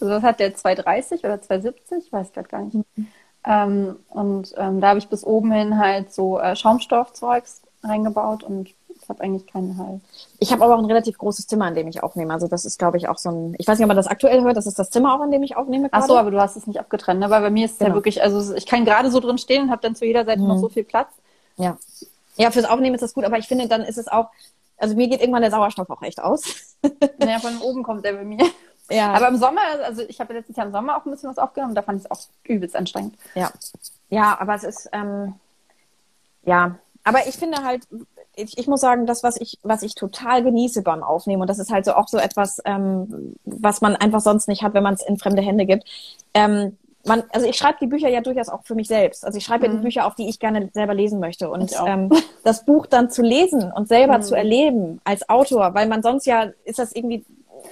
also was hat der 230 oder 270? Ich weiß gerade gar nicht. Mhm. Ähm, und ähm, da habe ich bis oben hin halt so äh, Schaumstoffzeugs reingebaut und habe eigentlich keinen Halt. Ich habe aber auch ein relativ großes Zimmer, in dem ich aufnehme. Also das ist, glaube ich, auch so ein. Ich weiß nicht, ob man das aktuell hört. Das ist das Zimmer auch, in dem ich aufnehme. Ach so, aber du hast es nicht abgetrennt. Ne? Weil bei mir ist es genau. ja wirklich, also ich kann gerade so drin stehen und habe dann zu jeder Seite mhm. noch so viel Platz. Ja. Ja, fürs Aufnehmen ist das gut, aber ich finde, dann ist es auch, also mir geht irgendwann der Sauerstoff auch echt aus. naja, von oben kommt der bei mir. Ja. Aber im Sommer, also ich habe letztes Jahr im Sommer auch ein bisschen was aufgenommen, da fand ich es auch übelst anstrengend. Ja. Ja, aber es ist, ähm, ja, aber ich finde halt, ich, ich muss sagen, das, was ich, was ich total genieße beim Aufnehmen, und das ist halt so auch so etwas, ähm, was man einfach sonst nicht hat, wenn man es in fremde Hände gibt. Ähm, man, also ich schreibe die Bücher ja durchaus auch für mich selbst. Also ich schreibe mhm. ja die mhm. Bücher auf, die ich gerne selber lesen möchte. Und ähm, das Buch dann zu lesen und selber mhm. zu erleben als Autor, weil man sonst ja ist das irgendwie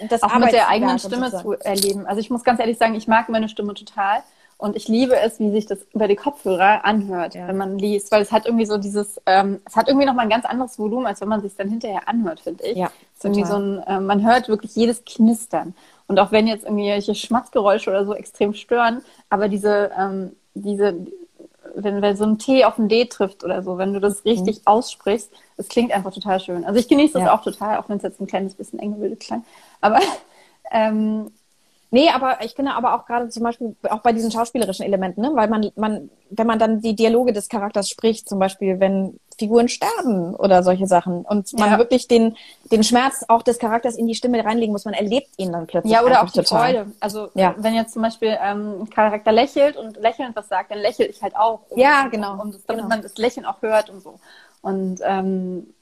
das auch mit der eigenen Stimme zu erleben. Also ich muss ganz ehrlich sagen, ich mag meine Stimme total. Und ich liebe es, wie sich das über die Kopfhörer anhört, ja. wenn man liest, weil es hat irgendwie so dieses, ähm, es hat irgendwie nochmal ein ganz anderes Volumen, als wenn man sich dann hinterher anhört, finde ich. Ja, es irgendwie so ein, äh, man hört wirklich jedes Knistern. Und auch wenn jetzt irgendwelche Schmatzgeräusche oder so extrem stören, aber diese, ähm, diese, wenn, wenn so ein T auf ein D trifft oder so, wenn du das richtig mhm. aussprichst, es klingt einfach total schön. Also ich genieße das ja. auch total, auch wenn es jetzt ein kleines bisschen eng gebildet klang. Aber ähm, Nee, aber ich finde aber auch gerade zum Beispiel auch bei diesen schauspielerischen Elementen, ne? weil man, man, wenn man dann die Dialoge des Charakters spricht, zum Beispiel, wenn Figuren sterben oder solche Sachen und man ja. wirklich den, den Schmerz auch des Charakters in die Stimme reinlegen muss, man erlebt ihn dann plötzlich. Ja, oder auch die total. Freude. Also ja. wenn jetzt zum Beispiel ähm, ein Charakter lächelt und lächelnd was sagt, dann lächle ich halt auch. Um, ja, genau. Um, das, damit genau. man das Lächeln auch hört und so. Und ähm,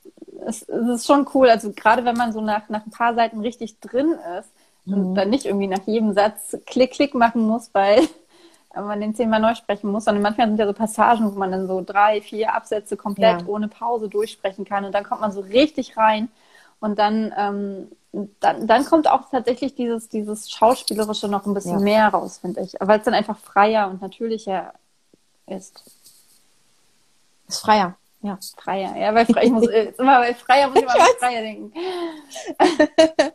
es, es ist schon cool, also gerade wenn man so nach, nach ein paar Seiten richtig drin ist, und mhm. dann nicht irgendwie nach jedem Satz Klick, Klick machen muss, weil man den zehnmal neu sprechen muss, sondern manchmal sind ja so Passagen, wo man dann so drei, vier Absätze komplett ja. ohne Pause durchsprechen kann und dann kommt man so richtig rein und dann, ähm, dann, dann kommt auch tatsächlich dieses, dieses Schauspielerische noch ein bisschen ja. mehr raus, finde ich, weil es dann einfach freier und natürlicher ist. Ist freier. Ja, freier. Ja, weil frei, ich muss immer bei freier muss ich immer an freier denken.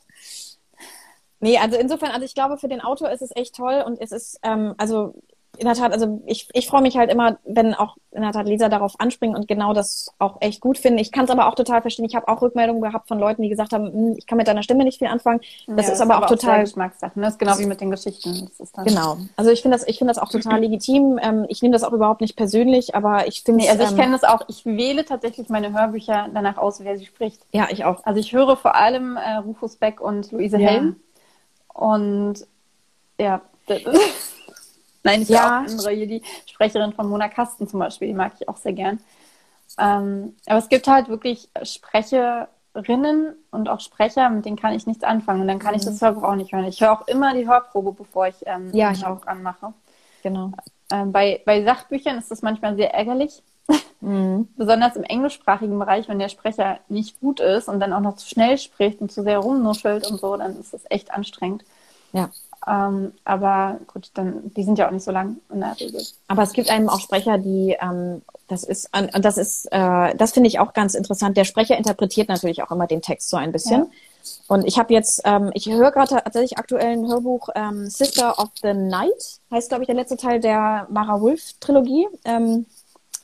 Nee, also insofern, also ich glaube, für den Autor ist es echt toll und es ist, ähm, also in der Tat, also ich, ich freue mich halt immer, wenn auch in der Tat Leser darauf anspringen und genau das auch echt gut finden. Ich kann es aber auch total verstehen. Ich habe auch Rückmeldungen gehabt von Leuten, die gesagt haben, hm, ich kann mit deiner Stimme nicht viel anfangen. Das ja, ist aber, aber auch total Geschmackssache. Ne? Das ist genau wie mit den Geschichten. genau. Also ich finde das, ich finde das auch total legitim. Ähm, ich nehme das auch überhaupt nicht persönlich, aber ich finde. Nee, also ich ähm, kenne das auch. Ich wähle tatsächlich meine Hörbücher danach aus, wer sie spricht. Ja, ich auch. Also ich höre vor allem äh, Rufus Beck und Luise ja. Helm. Und ja, nein, ich ja. auch andere hier, die Sprecherin von Mona Kasten zum Beispiel, die mag ich auch sehr gern. Ähm, aber es gibt halt wirklich Sprecherinnen und auch Sprecher, mit denen kann ich nichts anfangen. Und dann kann mhm. ich das Hörbuch auch nicht hören. Ich höre auch immer die Hörprobe, bevor ich ähm, ja, ich auch anmache. Genau. Ähm, bei, bei Sachbüchern ist das manchmal sehr ärgerlich. Mhm. Besonders im englischsprachigen Bereich, wenn der Sprecher nicht gut ist und dann auch noch zu schnell spricht und zu sehr rumnuschelt und so, dann ist das echt anstrengend. Ja. Ähm, aber gut, dann, die sind ja auch nicht so lang in der Regel. Aber es gibt einem auch Sprecher, die, ähm, das ist, das ist, äh, das finde ich auch ganz interessant. Der Sprecher interpretiert natürlich auch immer den Text so ein bisschen. Ja. Und ich habe jetzt, ähm, ich höre gerade tatsächlich aktuell ein Hörbuch ähm, Sister of the Night, heißt glaube ich der letzte Teil der Mara Wolf Trilogie. Ähm,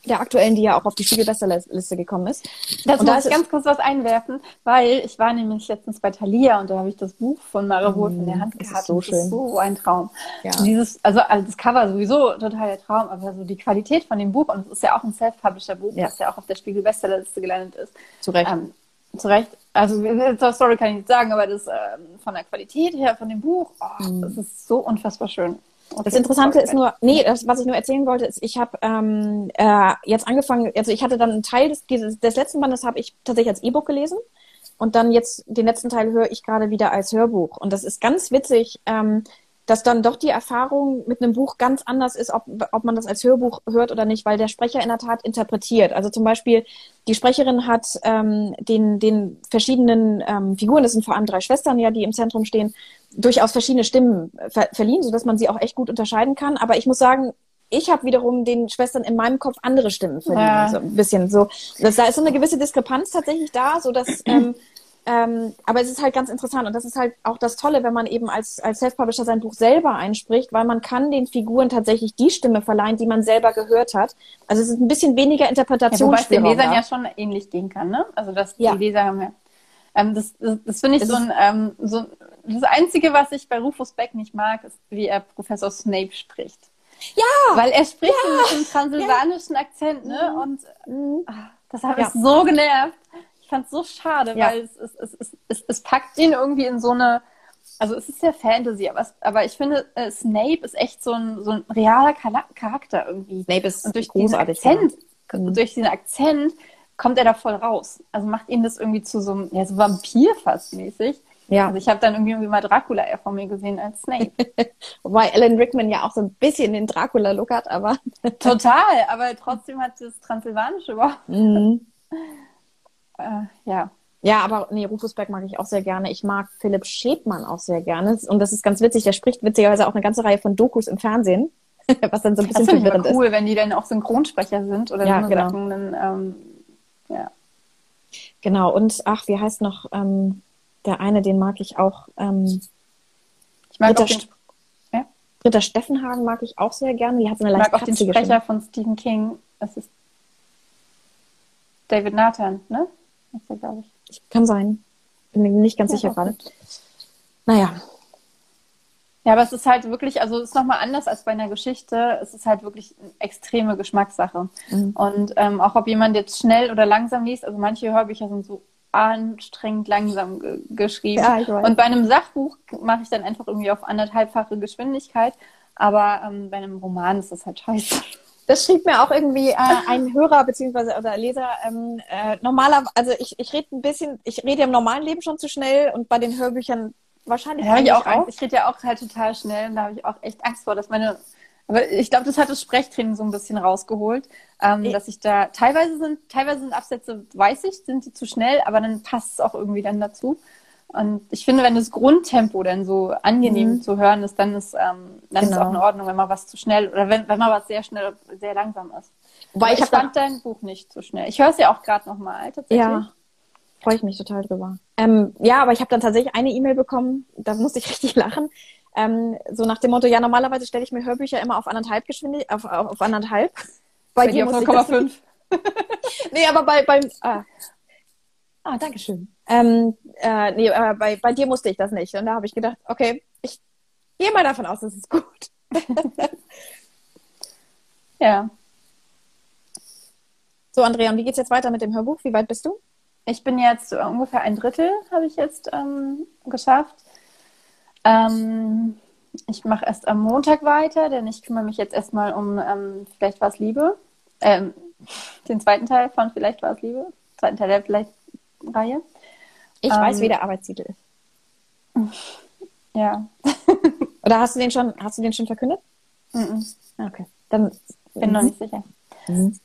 der aktuellen, die ja auch auf die Spiegelbestsellerliste gekommen ist. Das und muss da ich ganz kurz was einwerfen, weil ich war nämlich letztens bei Thalia und da habe ich das Buch von Mara Wolf in der Hand das gehabt. Ist so schön. Das ist so ein Traum. Ja. dieses, also, also das Cover sowieso total der Traum, aber so die Qualität von dem Buch und es ist ja auch ein Self-Publisher-Buch, ja. das ja auch auf der Spiegel-Bestsellerliste gelandet ist. Zu Recht. Ähm, zu Recht. Also zur Story kann ich nicht sagen, aber das ähm, von der Qualität her von dem Buch, oh, mhm. das ist so unfassbar schön. Okay, das Interessante ist nur, nee, das, was ich nur erzählen wollte, ist, ich habe ähm, äh, jetzt angefangen, also ich hatte dann einen Teil des, dieses, des letzten Bandes habe ich tatsächlich als E-Book gelesen und dann jetzt den letzten Teil höre ich gerade wieder als Hörbuch. Und das ist ganz witzig, ähm, dass dann doch die Erfahrung mit einem Buch ganz anders ist, ob, ob man das als Hörbuch hört oder nicht, weil der Sprecher in der Tat interpretiert. Also zum Beispiel, die Sprecherin hat ähm, den, den verschiedenen ähm, Figuren, das sind vor allem drei Schwestern ja, die im Zentrum stehen, durchaus verschiedene Stimmen ver verliehen, sodass man sie auch echt gut unterscheiden kann. Aber ich muss sagen, ich habe wiederum den Schwestern in meinem Kopf andere Stimmen verliehen. Ja. So ein bisschen so. Das, da ist so eine gewisse Diskrepanz tatsächlich da, so dass ähm, ähm, aber es ist halt ganz interessant und das ist halt auch das Tolle, wenn man eben als, als Self-Publisher sein Buch selber einspricht, weil man kann den Figuren tatsächlich die Stimme verleihen, die man selber gehört hat. Also es ist ein bisschen weniger Interpretationsspielraum. Ja, wobei es den Lesern ja schon ähnlich gehen kann, ne? Also dass die ja. Leser haben ja ähm, das, das, das finde ich so ein, ähm, so das Einzige, was ich bei Rufus Beck nicht mag, ist, wie er Professor Snape spricht. Ja! Weil er spricht ja, mit einem transsilvanischen ja. Akzent, ne? Mhm. Und mhm. ach, das hat mich so genervt. Ich fand es so schade, ja. weil es, es, es, es, es packt ihn irgendwie in so eine, also es ist ja Fantasy, aber, es, aber ich finde, äh, Snape ist echt so ein, so ein realer Charakter irgendwie. Snape ist Und durch großartig. Diesen Akzent, ja. mhm. durch diesen Akzent kommt er da voll raus. Also macht ihn das irgendwie zu so einem, ja, so Vampir fast mäßig. Ja. Also ich habe dann irgendwie, mal Dracula eher vor mir gesehen als Snape. Wobei Alan Rickman ja auch so ein bisschen den Dracula-Look hat, aber. Total, aber trotzdem hat das Transsilvanische überhaupt. Mhm äh, ja. Ja, aber nee, Rufus Beck mag ich auch sehr gerne. Ich mag Philipp Schädmann auch sehr gerne. Und das ist ganz witzig. Der spricht witzigerweise auch eine ganze Reihe von Dokus im Fernsehen. Was dann so ein bisschen das verwirrend ist. cool, wenn die dann auch Synchronsprecher sind oder ja, so genau. Sachen, dann, ähm, ja. Genau, und ach, wie heißt noch ähm, der eine, den mag ich auch. Ähm, ich mag Ritter, auch den, ja? Britta Steffenhagen mag ich auch sehr gerne. Die hat so eine Ich leicht mag auch den Sprecher Stimme. von Stephen King. Das ist David Nathan, ne? Das ist der, glaube ich. Kann sein. Bin mir nicht ganz Ja, sicher gerade. Naja. Ja, aber es ist halt wirklich, also es ist nochmal anders als bei einer Geschichte. Es ist halt wirklich eine extreme Geschmackssache. Mhm. Und ähm, auch ob jemand jetzt schnell oder langsam liest, also manche Hörbücher sind so anstrengend langsam ge geschrieben. Ja, ich weiß. Und bei einem Sachbuch mache ich dann einfach irgendwie auf anderthalbfache Geschwindigkeit. Aber ähm, bei einem Roman ist das halt scheiße. Das schrieb mir auch irgendwie äh, ein Hörer beziehungsweise oder Leser. Ähm, äh, normaler, also ich, ich rede ein bisschen, ich rede im normalen Leben schon zu schnell und bei den Hörbüchern wahrscheinlich habe ich auch Angst. Ich rede ja auch halt total schnell und da habe ich auch echt Angst vor, dass meine. Aber ich glaube, das hat das Sprechtraining so ein bisschen rausgeholt, ähm, Ich- dass ich da teilweise sind, teilweise sind Absätze, weiß ich, sind die zu schnell, aber dann passt es auch irgendwie dann dazu. Und ich finde, wenn das Grundtempo dann so angenehm Mhm. zu hören ist, dann ist ähm, dann ist Genau. auch in Ordnung, wenn mal was zu schnell oder wenn, wenn mal was sehr schnell, sehr langsam ist. Wobei ich fand dein Buch nicht so schnell. Ich höre es ja auch gerade nochmal tatsächlich. Ja, freue ich mich total drüber. Ähm, ja, aber ich habe dann tatsächlich eine E-Mail bekommen, da musste ich richtig lachen. Ähm, so nach dem Motto, ja, normalerweise stelle ich mir Hörbücher immer auf anderthalb Geschwindigkeit, auf, auf, auf anderthalb. Bei dir auf musste ich das- 0,5. Nee, aber bei, beim, ah, ah danke schön. Ähm, äh, nee, äh, bei, bei dir musste ich das nicht. Und da habe ich gedacht, okay, ich gehe mal davon aus, das ist gut. Ja. So, Andrea, und wie geht's jetzt weiter mit dem Hörbuch? Wie weit bist du? Ich bin jetzt so ungefähr ein Drittel, habe ich jetzt ähm, geschafft. Ähm, ich mache erst am Montag weiter, denn ich kümmere mich jetzt erstmal um ähm, Vielleicht war es Liebe. Ähm, den zweiten Teil von Vielleicht war es Liebe. Zweiten Teil der Vielleicht-Reihe. Ich Ähm, weiß, wie der Arbeitstitel ist. Ja. Oder hast du den schon, hast du den schon verkündet? Mhm. Ah, Okay. Dann Bin noch nicht sicher. Mhm.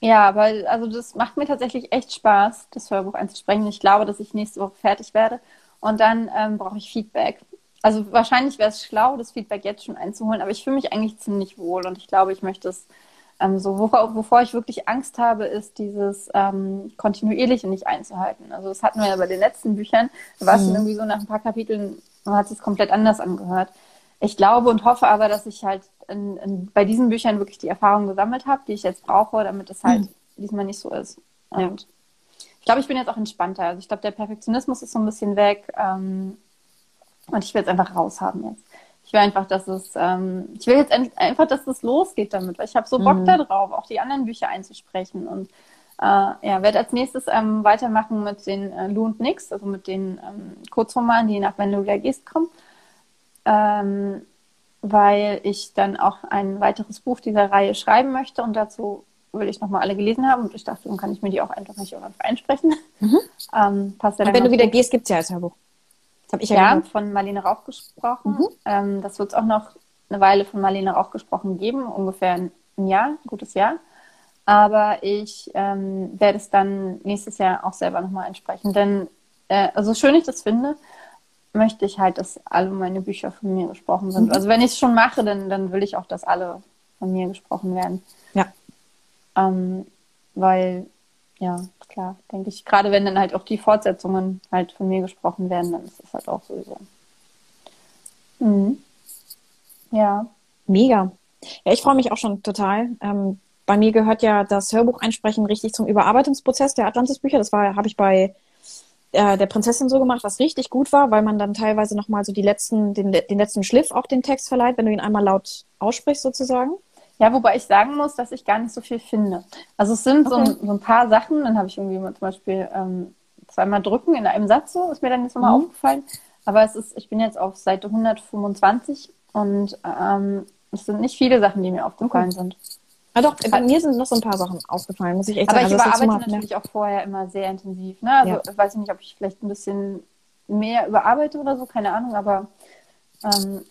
Ja, aber also das macht mir tatsächlich echt Spaß, das Hörbuch einzusprechen. Ich glaube, dass ich nächste Woche fertig werde. Und dann ähm, brauche ich Feedback. Also wahrscheinlich wäre es schlau, das Feedback jetzt schon einzuholen, aber ich fühle mich eigentlich ziemlich wohl und ich glaube, ich möchte es ähm, so, wovor, wovor ich wirklich Angst habe, ist dieses ähm, kontinuierliche nicht einzuhalten. Also das hatten wir ja bei den letzten Büchern, da war es dann irgendwie so nach ein paar Kapiteln, hat es komplett anders angehört. Ich glaube und hoffe aber, dass ich halt in, in, bei diesen Büchern wirklich die Erfahrung gesammelt habe, die ich jetzt brauche, damit es halt diesmal nicht so ist. Und ich glaube, ich bin jetzt auch entspannter. Also ich glaube, der Perfektionismus ist so ein bisschen weg. Ähm, und ich will es einfach raushaben jetzt. Ich will einfach, dass es, ähm, ich will jetzt en- einfach, dass es losgeht damit, weil ich habe so Bock Mhm. da drauf, auch die anderen Bücher einzusprechen. Und äh, ja, werde als nächstes ähm, weitermachen mit den äh, Lou und Nix, also mit den ähm, Kurzromanen, die nach Wenn du wieder gehst kommen. Ähm, weil ich dann auch ein weiteres Buch dieser Reihe schreiben möchte und dazu will ich nochmal alle gelesen haben und ich dachte, dann kann ich mir die auch einfach nicht irgendwann einsprechen. Ähm, passt ja Und wenn du wieder gut. gehst, gibt's ja als Hörbuch. Das habe ich ja, Ja, gehört. von Marlene Rauch gesprochen. Mhm. Ähm, das wird es auch noch eine Weile von Marlene Rauch gesprochen geben, ungefähr ein Jahr, ein gutes Jahr. Aber ich ähm, werde es dann nächstes Jahr auch selber nochmal einsprechen. Denn äh, so schön ich das finde, möchte ich halt, dass alle meine Bücher von mir gesprochen sind. Also wenn ich es schon mache, dann, dann will ich auch, dass alle von mir gesprochen werden. Ja. Ähm, weil, ja, klar, denke ich, gerade wenn dann halt auch die Fortsetzungen halt von mir gesprochen werden, dann ist das halt auch sowieso. Mhm. Ja. Mega. Ja, ich freue mich auch schon total. Ähm, bei mir gehört ja das Hörbuch einsprechen richtig zum Überarbeitungsprozess der Atlantis-Bücher. Das war, habe ich bei äh, der Prinzessin so gemacht, was richtig gut war, weil man dann teilweise nochmal so die letzten, den, den letzten Schliff auch den Text verleiht, wenn du ihn einmal laut aussprichst sozusagen. Ja, wobei ich sagen muss, dass ich gar nicht so viel finde. Also es sind so, Okay. ein, so ein paar Sachen, dann habe ich irgendwie mal zum Beispiel ähm, zweimal drücken in einem Satz so, ist mir dann jetzt nochmal Mhm. aufgefallen. Aber es ist, ich bin jetzt auf Seite 125 und ähm, es sind nicht viele Sachen, die mir aufgefallen sind. Ah doch, bei mir sind noch so ein paar Sachen aufgefallen, muss ich echt Aber sagen. ich Also letzte überarbeite natürlich auch vorher immer sehr intensiv. Ne? Also Ja. ich weiß nicht, ob ich vielleicht ein bisschen mehr überarbeite oder so, keine Ahnung, aber ähm,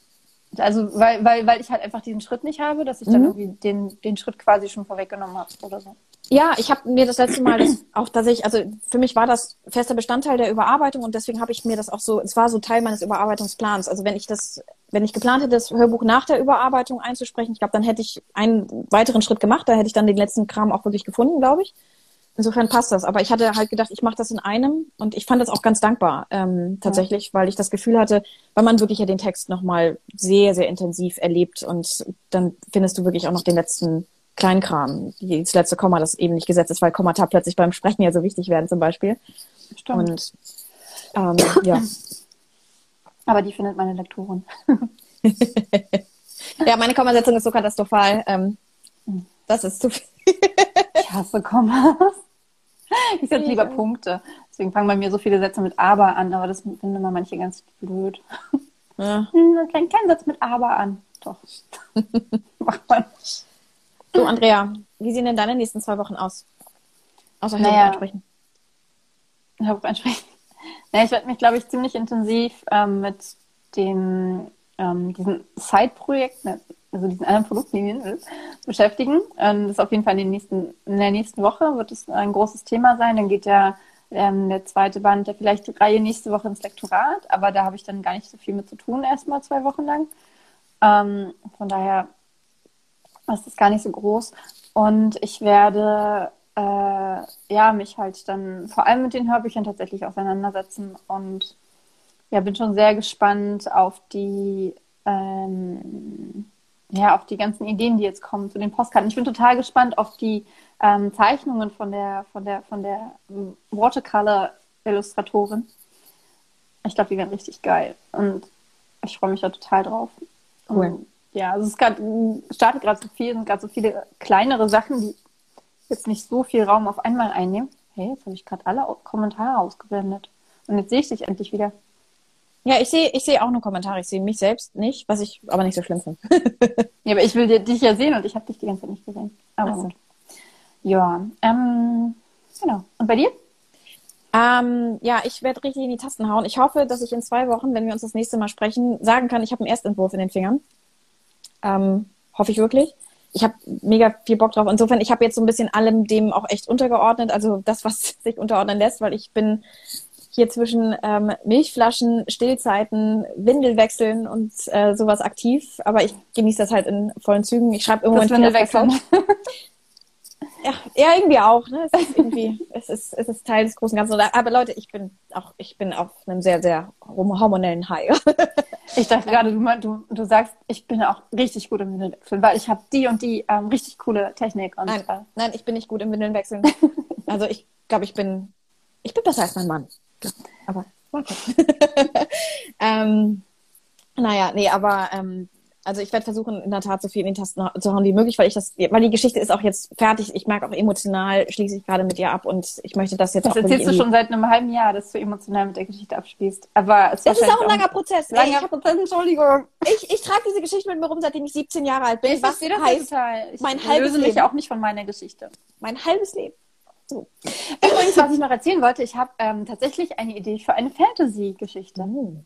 also weil, weil, weil ich halt einfach diesen Schritt nicht habe, dass ich dann Mhm. irgendwie den, den Schritt quasi schon vorweggenommen habe oder so. Ja, ich habe mir das letzte Mal das auch tatsächlich, also für mich war das fester Bestandteil der Überarbeitung und deswegen habe ich mir das auch so, es war so Teil meines Überarbeitungsplans. Also wenn ich das, wenn ich geplant hätte, das Hörbuch nach der Überarbeitung einzusprechen, ich glaube, dann hätte ich einen weiteren Schritt gemacht, da hätte ich dann den letzten Kram auch wirklich gefunden, glaube ich. insofern passt das. Aber ich hatte halt gedacht, ich mache das in einem und ich fand das auch ganz dankbar ähm, tatsächlich, ja. weil ich das Gefühl hatte, weil man wirklich ja den Text nochmal sehr, sehr intensiv erlebt und dann findest du wirklich auch noch den letzten Kleinkram, das letzte Komma, das eben nicht gesetzt ist, weil Kommata plötzlich beim Sprechen ja so wichtig werden zum Beispiel. Stimmt. Und ähm, ja. Aber die findet meine Lektorin. ja, meine Kommasetzung ist so katastrophal. Ähm, das ist zu viel. ich hasse Kommas. Ich setze lieber Punkte. Deswegen fangen bei mir so viele Sätze mit aber an, aber das finden immer manche ganz blöd. Ja. Hm, kein, kein Satz mit aber an. Doch. Macht man. So, Andrea, wie sehen denn deine nächsten zwei Wochen aus? Außer naja, Hörbuch einsprechen. Naja, ich werde mich, glaube ich, ziemlich intensiv ähm, mit den, ähm, diesen Side-Projekten, also diesen anderen Produktlinien beschäftigen. Ähm, das ist auf jeden Fall in, den nächsten, in der nächsten Woche wird es ein großes Thema sein. Dann geht ja ähm, der zweite Band der vielleicht die Reihe nächste Woche ins Lektorat, aber da habe ich dann gar nicht so viel mit zu tun, erstmal zwei Wochen lang. Ähm, von daher ist das gar nicht so groß. Und ich werde äh, ja mich halt dann vor allem mit den Hörbüchern tatsächlich auseinandersetzen und ja, bin schon sehr gespannt auf die ähm, ja, auf die ganzen Ideen, die jetzt kommen zu den Postkarten. Ich bin total gespannt auf die ähm, Zeichnungen von der, von der, von der Watercolor-Illustratorin. Ich glaube, die werden richtig geil. Und ich freue mich da total drauf. Cool. Und, ja, also es grad, startet gerade so viel, sind gerade so viele kleinere Sachen, die jetzt nicht so viel Raum auf einmal einnehmen. Hey, jetzt habe ich gerade alle Kommentare ausgeblendet. Und jetzt sehe ich dich endlich wieder. Ja, ich sehe ich sehe auch nur Kommentare. Ich sehe mich selbst nicht, was ich aber nicht so schlimm finde. ja, aber ich will dir, dich ja sehen und ich habe dich die ganze Zeit nicht gesehen. Aber so. gut. Ja, ähm, genau. Und bei dir? Ähm, ja, ich werde richtig in die Tasten hauen. Ich hoffe, dass ich in zwei Wochen, wenn wir uns das nächste Mal sprechen, sagen kann, ich habe einen Erstentwurf in den Fingern. Ähm, hoffe ich wirklich. Ich habe mega viel Bock drauf. Insofern, ich habe jetzt so ein bisschen allem dem auch echt untergeordnet. Also das, was sich unterordnen lässt, weil ich bin hier zwischen ähm, Milchflaschen, Stillzeiten, Windelwechseln und äh, sowas aktiv. Aber ich genieße das halt in vollen Zügen. Ich schreibe im Moment Windelwechseln. ja, ja, irgendwie auch. Ne? Es ist irgendwie, es ist, es ist Teil des großen Ganzen. Aber Leute, ich bin auch, ich bin auf einem sehr, sehr hormonellen High. ich dachte gerade, du, du, du sagst, ich bin auch richtig gut im Windelwechseln, weil ich habe die und die ähm, richtig coole Technik. Und, nein, äh, nein, ich bin nicht gut im Windelwechseln. also ich glaube, ich bin, ich bin besser als mein Mann. Aber okay. ähm, naja, nee, aber ähm, also ich werde versuchen, in der Tat so viel in den Tasten zu hauen wie möglich, weil ich das, weil die Geschichte ist auch jetzt fertig. Ich merke auch emotional schließe ich gerade mit ihr ab und ich möchte das jetzt das auch. Das erzählst du schon seit einem halben Jahr, dass du emotional mit der Geschichte abspielst. Aber es ist, ist auch ein langer Prozess. Langer Ey, Prozess, Entschuldigung. Ich, ich trage diese Geschichte mit mir rum, seitdem ich 17 Jahre alt bin. Ich was das heißt, total. Ich mein halbes löse mich Leben. auch nicht von meiner Geschichte. Mein halbes Leben. So. Übrigens, was ich noch erzählen wollte, ich habe ähm, tatsächlich eine Idee für eine Fantasy-Geschichte. Mhm.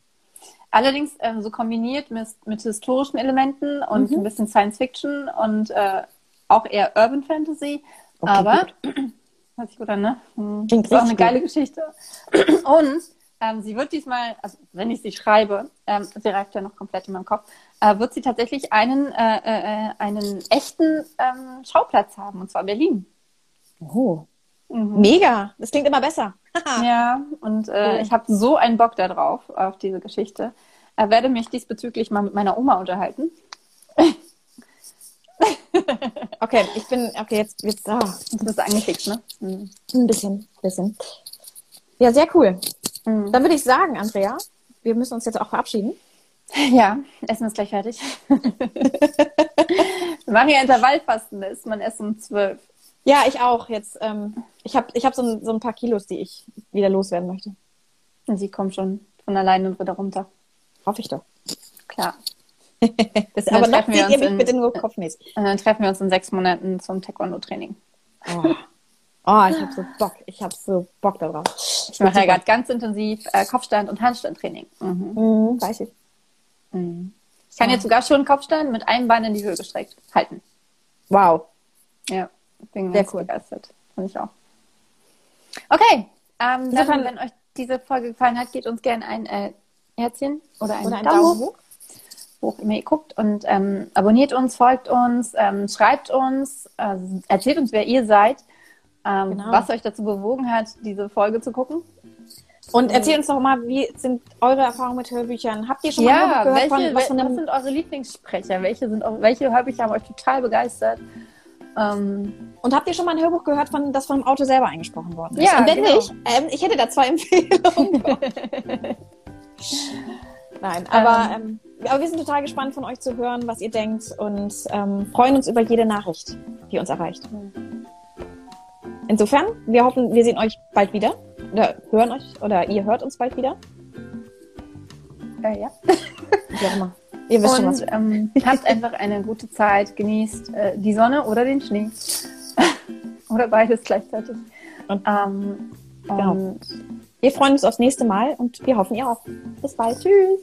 Allerdings ähm, so kombiniert mit, mit historischen Elementen und mhm. ein bisschen Science Fiction und äh, auch eher Urban Fantasy. Okay, aber hört sich gut an, ne? Hm, Klingt ist auch eine geile Geschichte. und ähm, sie wird diesmal, also wenn ich sie schreibe, ähm, sie reift ja noch komplett in meinem Kopf, äh, wird sie tatsächlich einen, äh, äh, einen echten ähm, Schauplatz haben, und zwar Berlin. Oh. Mhm. Mega, das klingt immer besser. ja, und äh, cool. ich habe so einen Bock darauf, auf diese Geschichte. Ich werde mich diesbezüglich mal mit meiner Oma unterhalten. okay, ich bin, okay, jetzt, jetzt, ah. Du bist angefixt, ne? Mhm. Ein bisschen, ein bisschen. Ja, sehr cool. Mhm. Dann würde ich sagen, Andrea, wir müssen uns jetzt auch verabschieden. Ja, Essen ist gleich fertig. wir machen ja Intervallfasten, da ist man erst um zwölf. Ja, ich auch. Jetzt, ähm, ich habe ich hab so, ein, so ein paar Kilos, die ich wieder loswerden möchte. Und sie kommen schon von alleine wieder runter. Hoffe ich doch. Klar. das aber noch seht ihr mich bitte nur kopfmäßig. Und dann treffen wir uns in sechs Monaten zum Taekwondo-Training. Oh. oh, ich habe so Bock. Ich habe so Bock darauf. Ich mache ja gerade ganz intensiv äh, Kopfstand- und Handstandtraining. Mhm. Mhm, weiß ich. Mhm. Ich kann jetzt sogar schon Kopfstand mit einem Bein in die Höhe gestreckt halten. Wow. Ja. Bin Sehr cool. begeistert. Fand ich auch. Okay, ähm, dann, wenn euch diese Folge gefallen hat, gebt uns gerne ein äh, Herzchen oder einen, oder einen Daumen, Daumen hoch, wo auch immer ihr guckt und ähm, abonniert uns, folgt uns, ähm, schreibt uns, äh, erzählt uns, wer ihr seid ähm, Genau. was euch dazu bewogen hat, diese Folge zu gucken. Und erzähl uns doch mal, wie sind eure Erfahrungen mit Hörbüchern? Habt ihr schon mal ein Hörbuch gehört welche, von, was was, von einem sind eure Lieblingssprecher? Welche, sind, welche Hörbücher haben euch total begeistert? Ähm, Und habt ihr schon mal ein Hörbuch gehört, von, das von einem Auto selber eingesprochen worden ist? Ja, Und wenn genau. nicht, ähm, ich hätte da zwei Empfehlungen. Nein, aber, ähm, aber wir sind total gespannt von euch zu hören, was ihr denkt und ähm, freuen uns über jede Nachricht, die uns erreicht. Insofern, wir hoffen, wir sehen euch bald wieder oder hören euch oder ihr hört uns bald wieder. äh, ja. Wie auch immer. Ihr wisst schon, was. Und ähm, habt einfach eine gute Zeit, genießt äh, die Sonne oder den Schnee. oder beides gleichzeitig. Und- ähm, Genau. und Wir freuen uns aufs nächste Mal und wir hoffen, ihr auch. Bis bald. Tschüss.